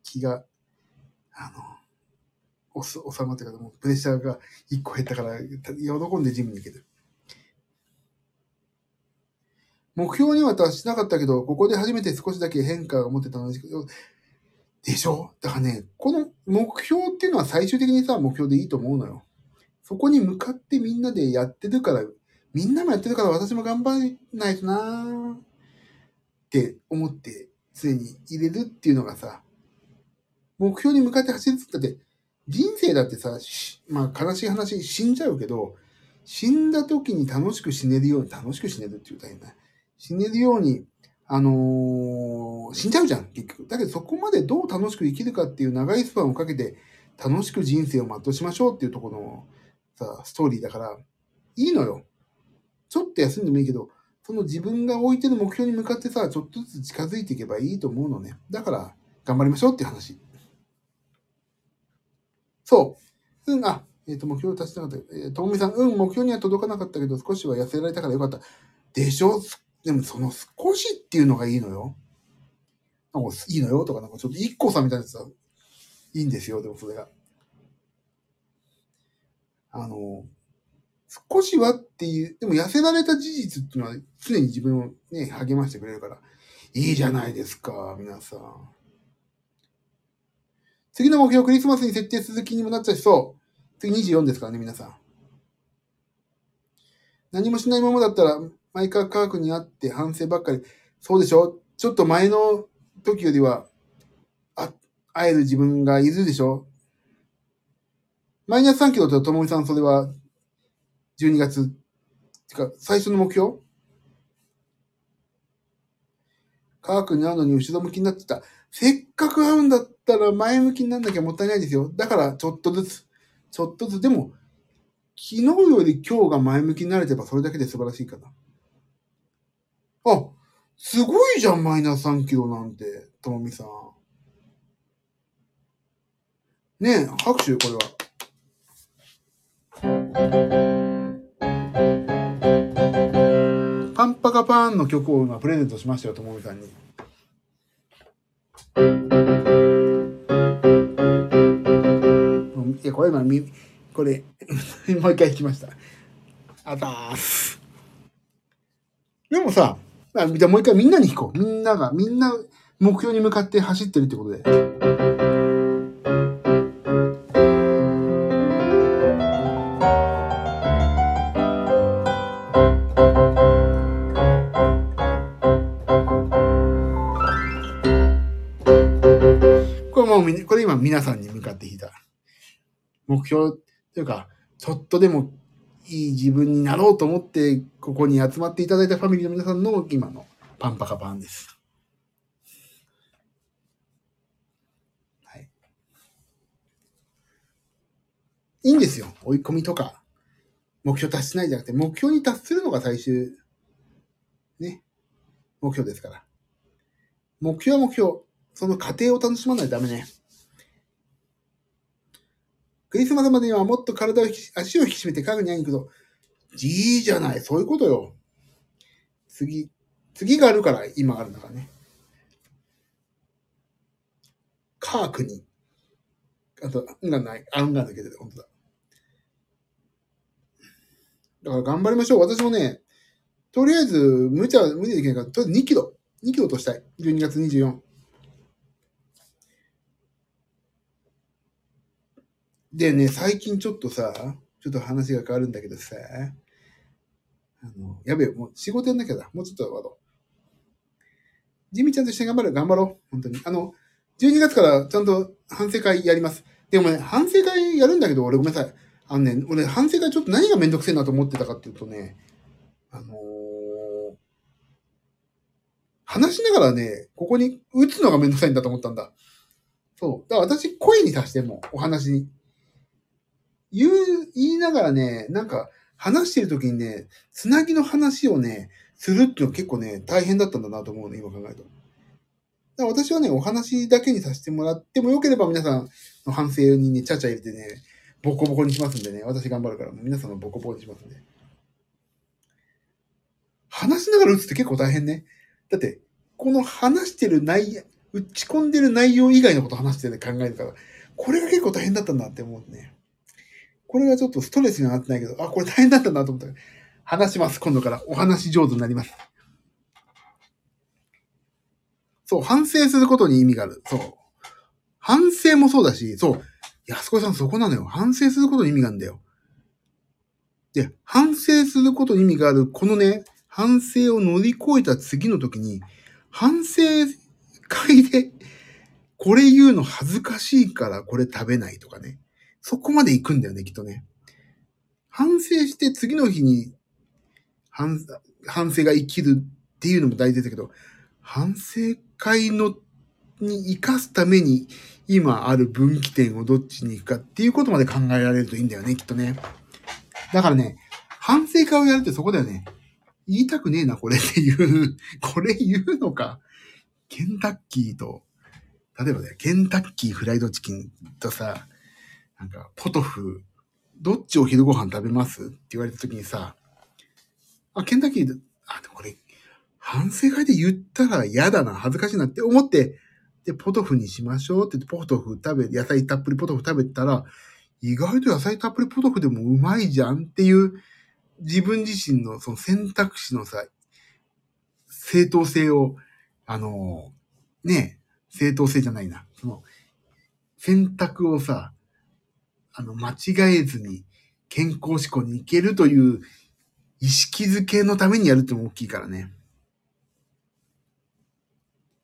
気が、あの、お収まってから、もうプレッシャーが一個減ったから、喜んでジムに行ける。目標には達しなかったけど、ここで初めて少しだけ変化が持ってたのででしょ？だからね、この目標っていうのは最終的にさ、目標でいいと思うのよ。そこに向かってみんなでやってるから、みんなもやってるから私も頑張らないとなーって思って常に入れるっていうのがさ、目標に向かって走るってって、人生だってさ、まあ悲しい話死んじゃうけど、死んだ時に楽しく死ねるように楽しく死ねるって言うたらいいんだ。死ねるように、あのー、死んじゃうじゃん、結局。だけどそこまでどう楽しく生きるかっていう長いスパンをかけて楽しく人生を全うしましょうっていうところのさ、ストーリーだから、いいのよ。ちょっと休んでもいいけど、その自分が置いてる目標に向かってさ、ちょっとずつ近づいていけばいいと思うのね。だから、頑張りましょうっていう話。そう。うん、あ、えっ、ー、と、目標を達してなかった。えー、ともみさん、うん、目標には届かなかったけど、少しは痩せられたからよかった。でしょ？でもその少しっていうのがいいのよ。なんかいいのよとか、なんかちょっと一個さみたいなやつはいいんですよ、でもそれが。あの、少しはっていう、でも痩せられた事実っていうのは常に自分をね、励ましてくれるから、いいじゃないですか、皆さん。次の目標クリスマスに設定する気にもなっちゃいそう。次24ですからね、皆さん。何もしないままだったら、毎回科学にあって反省ばっかり。そうでしょ？ちょっと前の時よりは、あ、会える自分がいるでしょ？マイナス3キロとともみさんそれは12月、てか最初の目標？科学に会うのに後ろ向きになってた。せっかく会うんだったら前向きになんなきゃもったいないですよ。だからちょっとずつ、ちょっとずつ。でも、昨日より今日が前向きになれてばそれだけで素晴らしいかな。あ、すごいじゃん、マイナス3キロなんて、ともみさん。ねえ、拍手、これは。パンパカパーンの曲を今プレゼントしましたよ、ともみさんに。いや、これ今、み、これ、もう一回弾きました。あたーす。でもさ、あじゃあもう一回みんなに弾こう。みんなが、みんな目標に向かって走ってるってことで。これもうみこれ今皆さんに向かって弾いた。目標というか、ちょっとでもいい自分になろうと思って、ここに集まっていただいたファミリーの皆さんの今のパンパカパンです。はい。いいんですよ。追い込みとか、目標達しないじゃなくて、目標に達するのが最終、ね、目標ですから。目標は目標。その過程を楽しまないとダメね。クリスマスまでにはもっと体を引き、足を引き締めて家具に会いに行くと。いいじゃない。そういうことよ。次、次があるから今あるんだからね。科学に。あと、んがない。あんがだけで、本当だ。だから頑張りましょう。私もね、とりあえず、無茶、無理できないから、とりあえず2キロ。2キロとしたい。12月24。でね、最近ちょっとさ、ちょっと話が変わるんだけどさ、あの、やべえ、もう仕事やんなきゃだ。もうちょっと終わろう。ジミちゃんと一緒に頑張る。頑張ろう。本当に。あの、12月からちゃんと反省会やります。でもね、反省会やるんだけど、俺ごめんなさい。あのね、俺反省会ちょっと何がめんどくせえなと思ってたかっていうとね、あのー話しながらね、ここに打つのがめんどくさいんだと思ったんだ。そう。だから私、声に出しても、お話に。言う、言いながらね、なんか、話してる時にね、つなぎの話をね、するっていうのは結構ね、大変だったんだなと思うね、今考えると。だから私はね、お話だけにさせてもらってもよければ皆さんの反省にね、ちゃちゃ入れてね、ボコボコにしますんでね、私頑張るから、皆さんのボコボコにしますんで。話しながら打つって結構大変ね。だって、この話してる内容、打ち込んでる内容以外のこと話してる考えるから、これが結構大変だったんだって思うね。これがちょっとストレスにはなってないけど、あ、これ大変だったなと思ったら話します、今度から。お話上手になります。そう、反省することに意味がある。そう。反省もそうだし、そう。安子さんそこなのよ。反省することに意味があるんだよ。で、反省することに意味がある、このね、反省を乗り越えた次の時に、反省会で、これ言うの恥ずかしいからこれ食べないとかね。そこまで行くんだよね、きっとね。反省して次の日に反反省が生きるっていうのも大事だけど、反省会のに生かすために今ある分岐点をどっちに行くかっていうことまで考えられるといいんだよね、きっとね。だからね、反省会をやるってそこだよね。言いたくねえな、これっていう、これ言うのか。ケンタッキーと、例えばね、ケンタッキーフライドチキンとさ、なんか、ポトフ、どっちお昼ご飯食べます？って言われた時にさ、あ、ケンタッキー、あ、でもこれ、反省会で言ったら嫌だな、恥ずかしいなって思って、で、ポトフにしましょうって言って、ポトフ食べ、野菜たっぷりポトフ食べたら、意外と野菜たっぷりポトフでもうまいじゃんっていう、自分自身のその選択肢のさ、正当性を、あの、ね、正当性じゃないな。その、選択をさ、あの、間違えずに健康志向に行けるという意識づけのためにやるっても大きいからね。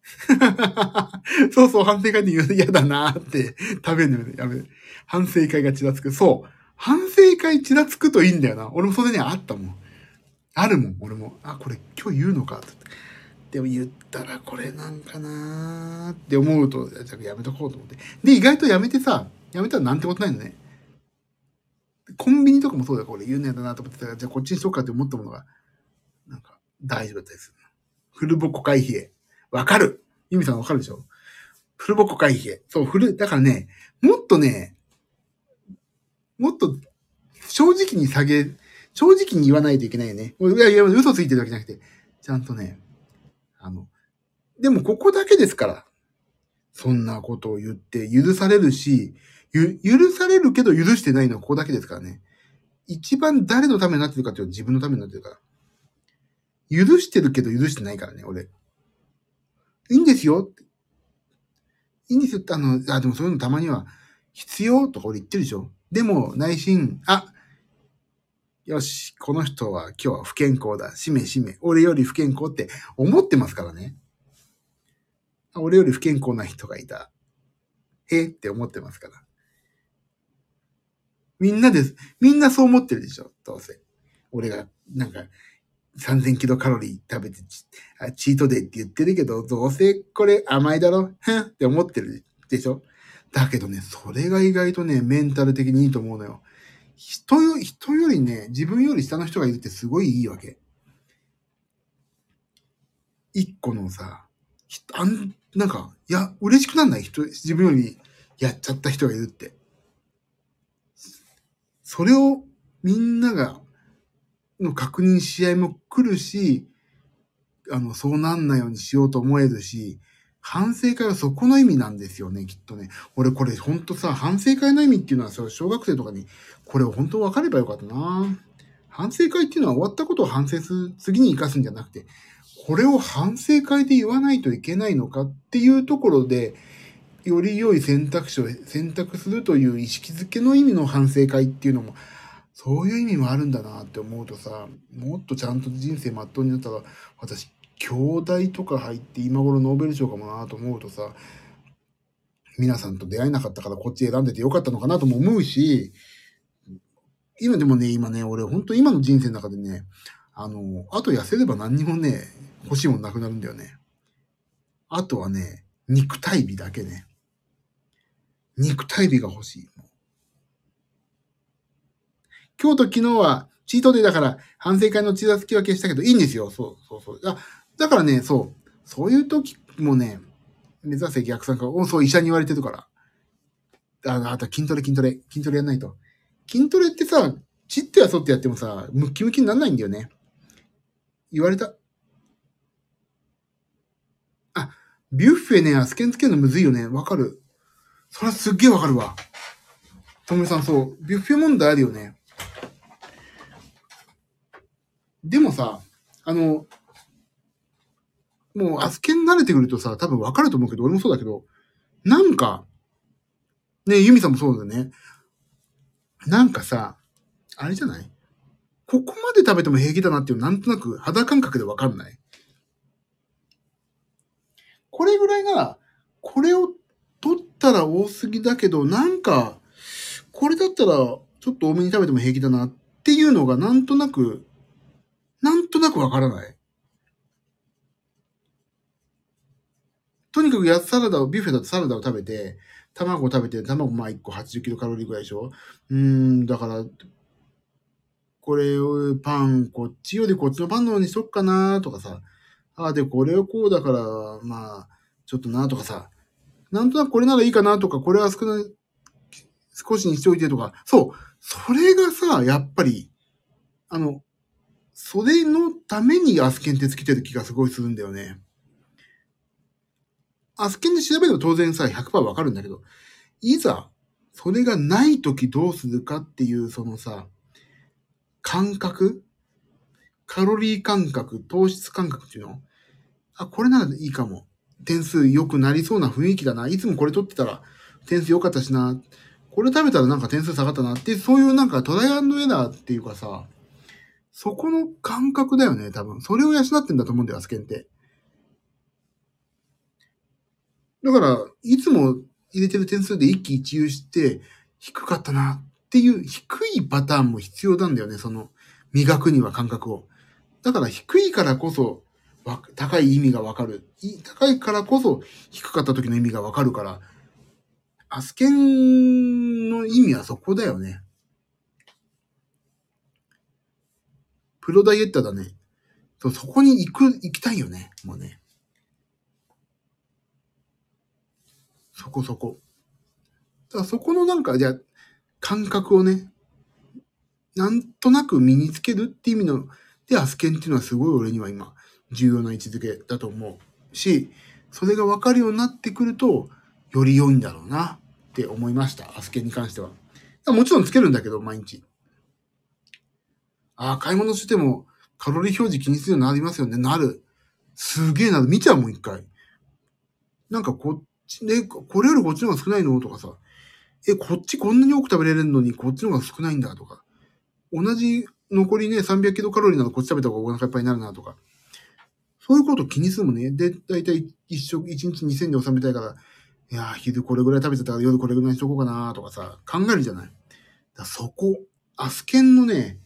そうそう、反省会で言うの嫌だなーって食べるのやめる。反省会がちらつく。そう。反省会ちらつくといいんだよな。俺もそれね、あったもん。あるもん、俺も。あ、これ今日言うのかって。でも言ったらこれなんかなーって思うと、やめとこうと思って。で、意外とやめてさ、やめたらなんてことないのね。コンビニとかもそうだから、俺言うのやだなと思ってたから、じゃあこっちにしとくかって思ったものが、なんか大丈夫だったりする。フルボコ回避へわかるユミさんわかるでしょ？フルボコ回避へそう、フル、だからね、もっとね、もっと正直に下げ、正直に言わないといけないよね。いやいや、嘘ついてるわけじゃなくて、ちゃんとね、あの、でもここだけですから。そんなことを言って許されるし、ゆ、許されるけど許してないのはここだけですからね。一番誰のためになってるかっていうと自分のためになってるから。許してるけど許してないからね、俺。いいんですよいいんですよって、あの、あ、でもそういうのたまには必要とか俺言ってるでしょでも内心、あ、よし、この人は今日は不健康だ。しめしめ。俺より不健康って思ってますからね。俺より不健康な人がいた。えって思ってますから。みんなです。みんなそう思ってるでしょ？どうせ。俺が、なんか、3000キロカロリー食べてチチートデイって言ってるけど、どうせこれ甘いだろ？へんって思ってるでしょ？だけどね、それが意外とね、メンタル的にいいと思うのよ。人よ、人よりね、自分より下の人がいるってすごいいいわけ。一個のさ、あん、なんか、いや、嬉しくなんない？人、自分よりやっちゃった人がいるって。それをみんなが、の確認し合も来るし、あの、そうなんないようにしようと思えるし、反省会はそこの意味なんですよね、きっとね。俺これほんとさ、反省会の意味っていうのはさ、小学生とかに、これを本当分かればよかったな反省会っていうのは終わったことを反省する、次に活かすんじゃなくて、これを反省会で言わないといけないのかっていうところで、より良い選択肢を選択するという意識づけの意味の反省会っていうのも、そういう意味もあるんだなって思うとさ、もっとちゃんと人生まっとうになったら、私兄弟とか入って今頃ノーベル賞かもなと思うとさ、皆さんと出会えなかったからこっち選んでてよかったのかなとも思うし、今でもね、今ね、俺本当今の人生の中でね、あの、あと痩せれば何にもね、欲しいもんなくなるんだよね。あとはね、肉体美だけね。肉体美が欲しい。今日と昨日はチートデーだから反省会の血出きは消したけどいいんですよ。そうそうそう。あ、だからね、そう。そういう時もね、目指せ逆算か。おそう、医者に言われてるから。あ、あと筋トレ筋トレ。筋トレやんないと。筋トレってさ、ちってやそってやってもさ、ムッキムキにならないんだよね。言われた。あ、ビュッフェね、アスケンつけるのむずいよね。わかる。それすっげえわかるわ。ともみさん、そう。ビュッフェ問題あるよね。でもさ、あの、もう、アスケン慣れてくるとさ、多分わかると思うけど、俺もそうだけど、なんか、ねユミさんもそうだね。なんかさ、あれじゃない？ここまで食べても平気だなっていう、なんとなく肌感覚でわかんないこれぐらいが、これをったら多すぎだけど、なんか、これだったら、ちょっと多めに食べても平気だなっていうのが、なんとなく、なんとなくわからない。とにかくやサラダを、ビュッフェだとサラダを食べて、卵を食べて、卵まあ1個80キロカロリーぐらいでしょ？うーん、だから、これをパン、こっちよりこっちのパンの方にしとくかなとかさ、ああ、で、これをこうだから、まあ、ちょっとなとかさ、なんとなくこれならいいかなとか、これは少ない、少しにしておいてとか、そう、それがさ、やっぱり、あの、それのためにアスケンってつけてる気がすごいするんだよね。アスケンで調べれば当然さ、100%わかるんだけど、いざ、それがないときどうするかっていう、そのさ、感覚カロリー感覚、糖質感覚っていうの？あ、これならいいかも。点数良くなりそうな雰囲気だな。いつもこれ取ってたら点数良かったしな。これ食べたらなんか点数下がったなって、そういうなんかトライアンドエラーっていうかさ、そこの感覚だよね、多分。それを養ってんだと思うんだよ、アスケンって。だから、いつも入れてる点数で一喜一憂して、低かったなっていう低いパターンも必要なんだよね、その、磨くには感覚を。だから低いからこそ、高い意味がわかる。高いからこそ低かった時の意味がわかるから、アスケンの意味はそこだよね。プロダイエッターだね。そそこに行く、行きたいよね。もうね。そこそこ。だそこのなんか、じゃ、感覚をね、なんとなく身につけるって意味の、で、アスケンっていうのはすごい俺には今、重要な位置づけだと思うし、それが分かるようになってくると、より良いんだろうなって思いました。アスケに関しては。もちろんつけるんだけど、毎日。ああ、買い物してもカロリー表示気にするようになりますよね。なる。すげえなる。見ちゃうもん、一回。なんかこっちね、これよりこっちの方が少ないの？とかさ。え、こっちこんなに多く食べれるのにこっちの方が少ないんだ？とか。同じ残りね、300キロカロリーならこっち食べた方がお腹いっぱいになるな？とか。そういうこと気にするもんね。で、だいたい一食、一日2000で収めたいから、いや、昼これぐらい食べてたから夜これぐらいにしとこうかなとかさ、考えるじゃない。だそこ、アスケンのね、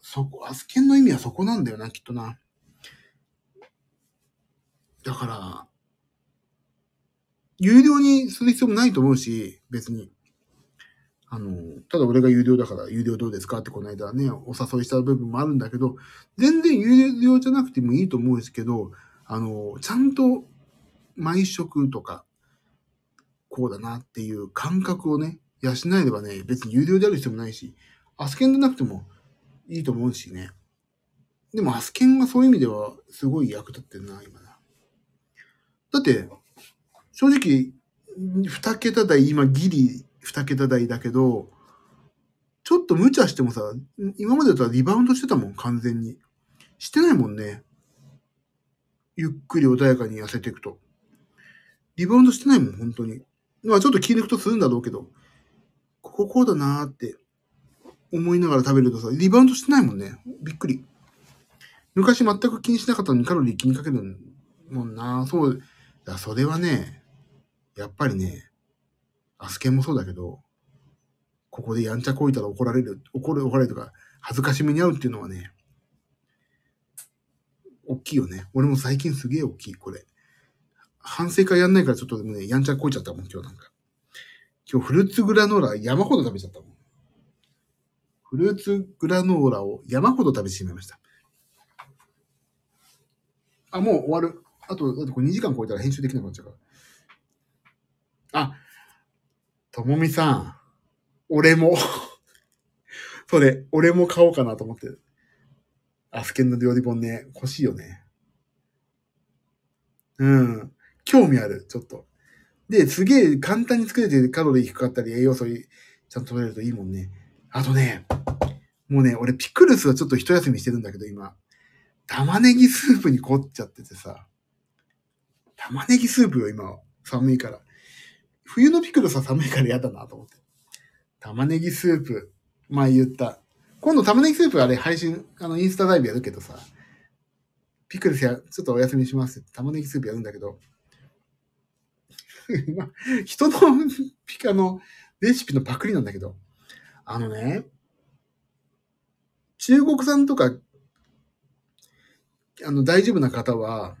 そこ、アスケンの意味はそこなんだよな、きっとな。だから、有料にする必要もないと思うし、別に。あの、ただ俺が有料だから、有料どうですかってこの間ね、お誘いした部分もあるんだけど、全然有料じゃなくてもいいと思うんですけど、あの、ちゃんと毎食とか、こうだなっていう感覚をね、養えればね、別に有料である必要もないし、アスケンでなくてもいいと思うしね。でもアスケンがそういう意味ではすごい役立ってるな、今な。だって、正直、二桁台、今ギリ二桁台だけど、ちょっと無茶してもさ、今までだったらリバウンドしてたもん、完全に。してないもんね。ゆっくり穏やかに痩せていくと。リバウンドしてないもん、本当に。まあちょっと気抜くとするんだろうけど、こここうだなーって思いながら食べるとさ、リバウンドしてないもんね。びっくり。昔全く気にしなかったのにカロリー気にかけるもんな。そう。だそれはね、やっぱりね、アスケンもそうだけど、ここでやんちゃこいたら怒られる、怒る、怒られるとか、恥ずかしめに遭うっていうのはね、大きいよね。俺も最近すげえ大きい、これ。反省会やんないからちょっとでもね、やんちゃこいちゃったもん、今日なんか。今日フルーツグラノーラ山ほど食べちゃったもん。フルーツグラノーラを山ほど食べてしまいました。あ、もう終わる。あと、だってこれ2時間超えたら編集できなくなっちゃうから。あ、ともみさん。俺も。それ、俺も買おうかなと思ってる。アスケンの料理本ね、欲しいよね。うん。興味ある、ちょっと。で、すげえ簡単に作れてカロリー低かったり栄養素ちゃんと取れるといいもんね。あとね、もうね、俺ピクルスはちょっと一休みしてるんだけど、今。玉ねぎスープに凝っちゃっててさ。玉ねぎスープよ、今。寒いから。冬のピクルスは寒いから嫌だなと思って。玉ねぎスープ。前言った。今度玉ねぎスープあれ配信、あの、インスタライブやるけどさ。ピクルスや、ちょっとお休みしますって玉ねぎスープやるんだけど。人のピカのレシピのパクリなんだけど。あのね、中国産とか、あの、大丈夫な方は、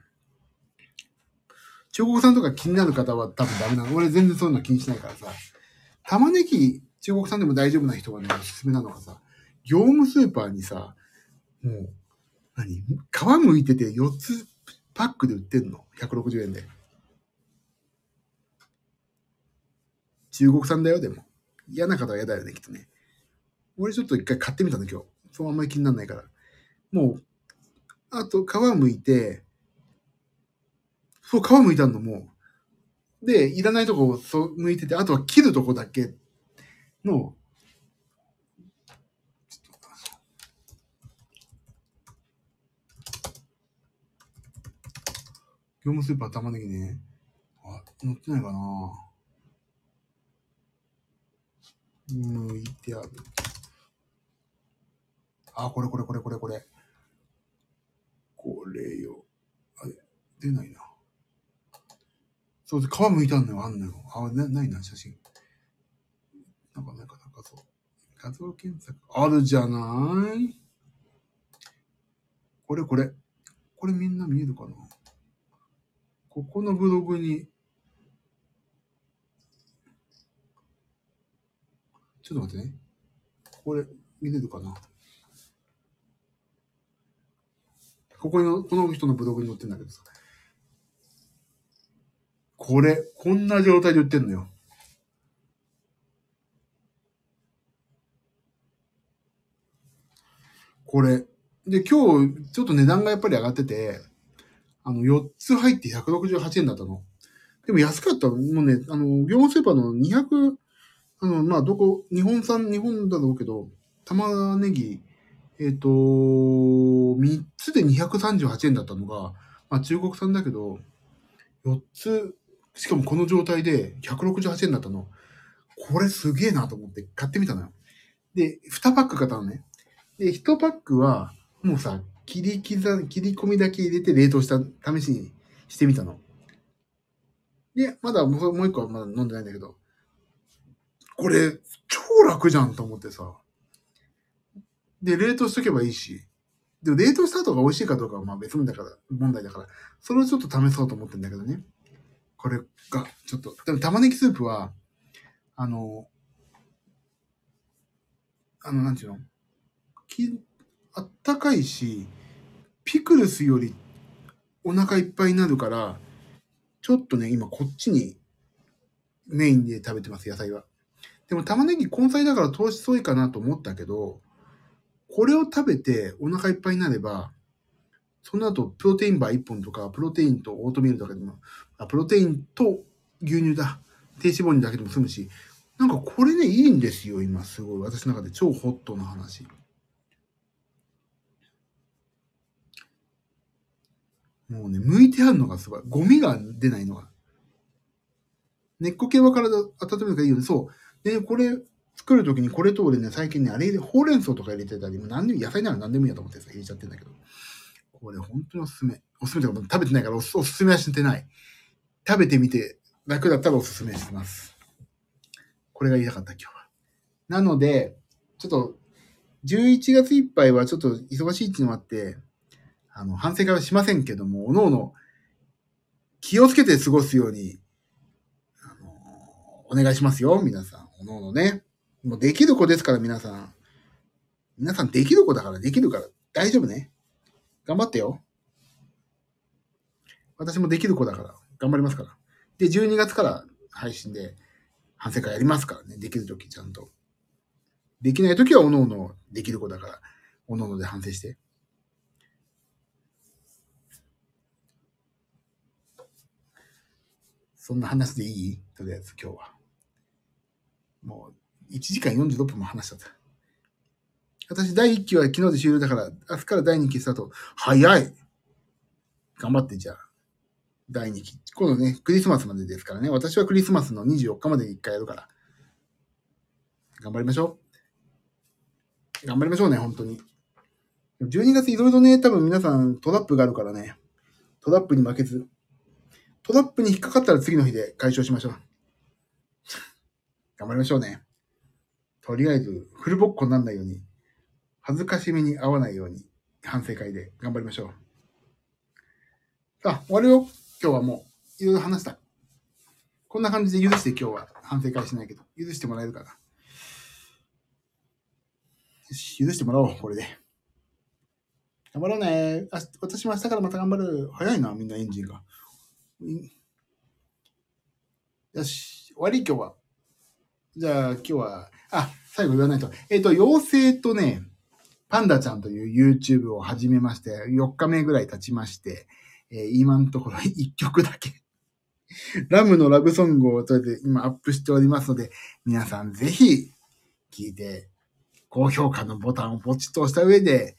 中国産とか気になる方は多分ダメなの。俺全然そういうの気にしないからさ。玉ねぎ、中国産でも大丈夫な人がね、おすすめなのがさ、業務スーパーにさ、もう、何？皮剥いてて4つパックで売ってんの。160円で。中国産だよ、でも。嫌な方は嫌だよね、きっとね。俺ちょっと一回買ってみたの、今日。そうあんまり気にならないから。もう、あと皮剥いて、そう、皮剥いたんのもう。で、いらないとこをそう剥いてて、あとは切るとこだけの、業務スーパー玉ねぎね。あ、乗ってないかな剥いてある。あ、これこれこれこれこれ。これよ。あれ、出ないな。そうで、皮むいてあんのよ、あんのよ。あ、な、ないな、写真。なんかないかな、画像。画像検索。あるじゃないこれこれ。これみんな見えるかなここのブログに、ちょっと待ってね。これ、見れるかなここの、この人のブログに載ってんだけどさ。これ、こんな状態で売ってんのよ。これ。で、今日、ちょっと値段がやっぱり上がってて、あの、4つ入って168円だったの。でも安かった。もうね、あの、業務スーパーの200、あの、まあ、どこ、日本産、日本だろうけど、玉ねぎ、えっ、と、3つで238円だったのが、まあ、中国産だけど、4つ、しかもこの状態で168円だったの。これすげえなと思って買ってみたのよ。で、2パック買ったのね。で、1パックは、もうさ、切り刻、切り込みだけ入れて冷凍した試しにしてみたの。で、まだもうもう一個はまだ飲んでないんだけど、これ、超楽じゃんと思ってさ。で、冷凍しとけばいいし。でも冷凍した後が美味しいかどうかはまあ別問題だから、問題だから、それをちょっと試そうと思ってんだけどね。これが、ちょっと、でも玉ねぎスープは、あの、あの、なんていうの？きあったかいし、ピクルスよりお腹いっぱいになるから、ちょっとね、今こっちにメインで食べてます、野菜は。でも玉ねぎ根菜だから糖質多いかなと思ったけど、これを食べてお腹いっぱいになれば、その後プロテインバー1本とか、プロテインとオートミールとかでも、あプロテインと牛乳だ。低脂肪乳だけでも済むし、なんかこれね、いいんですよ、今すごい。私の中で超ホットな話。もうね、剥いてあるのがすごい。ゴミが出ないのが。根っこ系は体温めるからいいよね。そう。で、これ作るときにこれと俺ね、最近ね、あれほうれん草とか入れてたり、もう何でも野菜なら何でもいいやと思ってさ、入れちゃってんだけど。これ本当におすすめ。おすすめとか食べてないからおすすすめはしてない。食べてみて楽だったらおすすめします。これが言いたかった今日は。なので、ちょっと、11月いっぱいはちょっと忙しいっていうのもあって、あの、反省会はしませんけども、おのおの気をつけて過ごすように、あの、お願いしますよ、皆さん。おのおのね。もうできる子ですから、皆さん。皆さんできる子だから、できるから、大丈夫ね。頑張ってよ。私もできる子だから、頑張りますから。で、12月から配信で反省会やりますからね。できるときちゃんと。できないときは、おのおのできる子だから、おのので反省して。そんな話でいい？とりあえず今日は。もう、1時間46分も話しちゃった。私、第1期は昨日で終了だから、明日から第2期スタート。早い頑張って、じゃあ。第2期。今度ね、クリスマスまでですからね。私はクリスマスの24日までに1回やるから。頑張りましょう。頑張りましょうね、本当に。12月いろいろね、多分皆さんトラップがあるからね。トラップに負けず。トラップに引っかかったら次の日で解消しましょう。頑張りましょうね。とりあえず、フルボッコにならないように、恥ずかしめに合わないように、反省会で頑張りましょう。さあ、終わるよ。今日はもう、いろいろ話した。こんな感じで許して今日は反省会しないけど、許してもらえるかな。よし、許してもらおう、これで。頑張ろうね。あ私も明日からまた頑張る。早いな、みんなエンジンが。よし、終わり今日は。じゃあ今日は、あ、最後言わないと。えっ、と、妖精とね、パンダちゃんという YouTube を始めまして、4日目ぐらい経ちまして、えー今のところ1曲だけ、ラムのラブソングをとりあえず今アップしておりますので、皆さんぜひ聴いて、高評価のボタンをポチッと押した上で、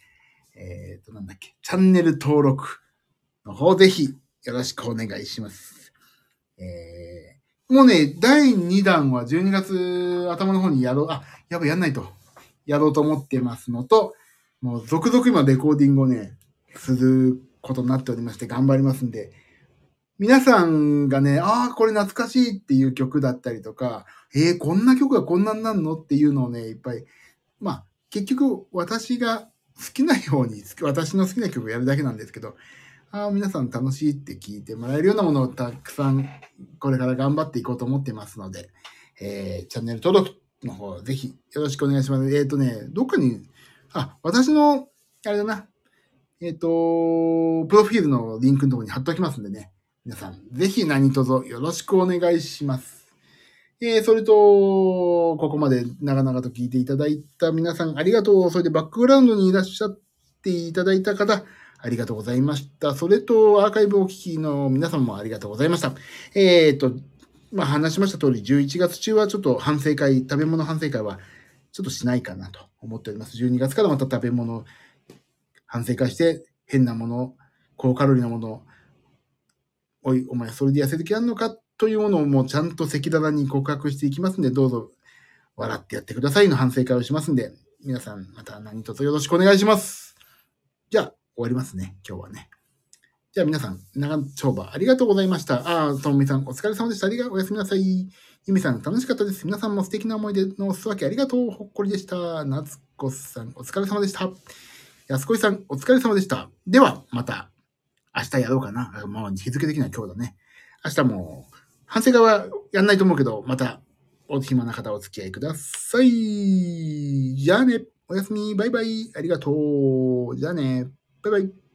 えっ、と、なんだっけ、チャンネル登録の方ぜひよろしくお願いします。えーもうね、第2弾は12月頭の方にやろう、あ、やばい、やんないと。やろうと思ってますのと、もう続々今レコーディングをね、することになっておりまして頑張りますんで、皆さんがね、ああ、これ懐かしいっていう曲だったりとか、えー、こんな曲がこんなんなんのっていうのをね、いっぱい、まあ、結局私が好きなように、私の好きな曲をやるだけなんですけど、ああ、皆さん楽しいって聞いてもらえるようなものをたくさんこれから頑張っていこうと思ってますので、えー、チャンネル登録の方、ぜひよろしくお願いします。えっ、ー、とね、どっかに、あ、私の、あれだな、えっ、ー、と、プロフィールのリンクのところに貼っておきますんでね、皆さん、ぜひ何卒よろしくお願いします。えー、それと、ここまで長々と聞いていただいた皆さんありがとう。それでバックグラウンドにいらっしゃっていただいた方、ありがとうございました。それと、アーカイブお聞きの皆さんもありがとうございました。えっ、ー、と、まあ、話しました通り、11月中はちょっと反省会、食べ物反省会はちょっとしないかなと思っております。12月からまた食べ物反省会して、変なもの、高カロリーなもの、おい、お前それで痩せる気あんのかというものをもうちゃんと赤裸々に告白していきますんで、どうぞ笑ってやってくださいの反省会をしますんで、皆さんまた何卒よろしくお願いします。じゃあ、終わりますね、今日はね。じゃあ皆さん、長丁場ありがとうございました。ああ、ともみさん、お疲れ様でした。ありがとう。おやすみなさい。ゆみさん、楽しかったです。皆さんも素敵な思い出のおすわけありがとう。ほっこりでした。なつこさん、お疲れ様でした。やすこいさん、お疲れ様でした。では、また。明日やろうかな。もう日付的には今日だね。明日も、反省会はやんないと思うけど、また、お暇な方お付き合いください。じゃあね。おやすみ。バイバイ。ありがとう。じゃあね。バイバイ。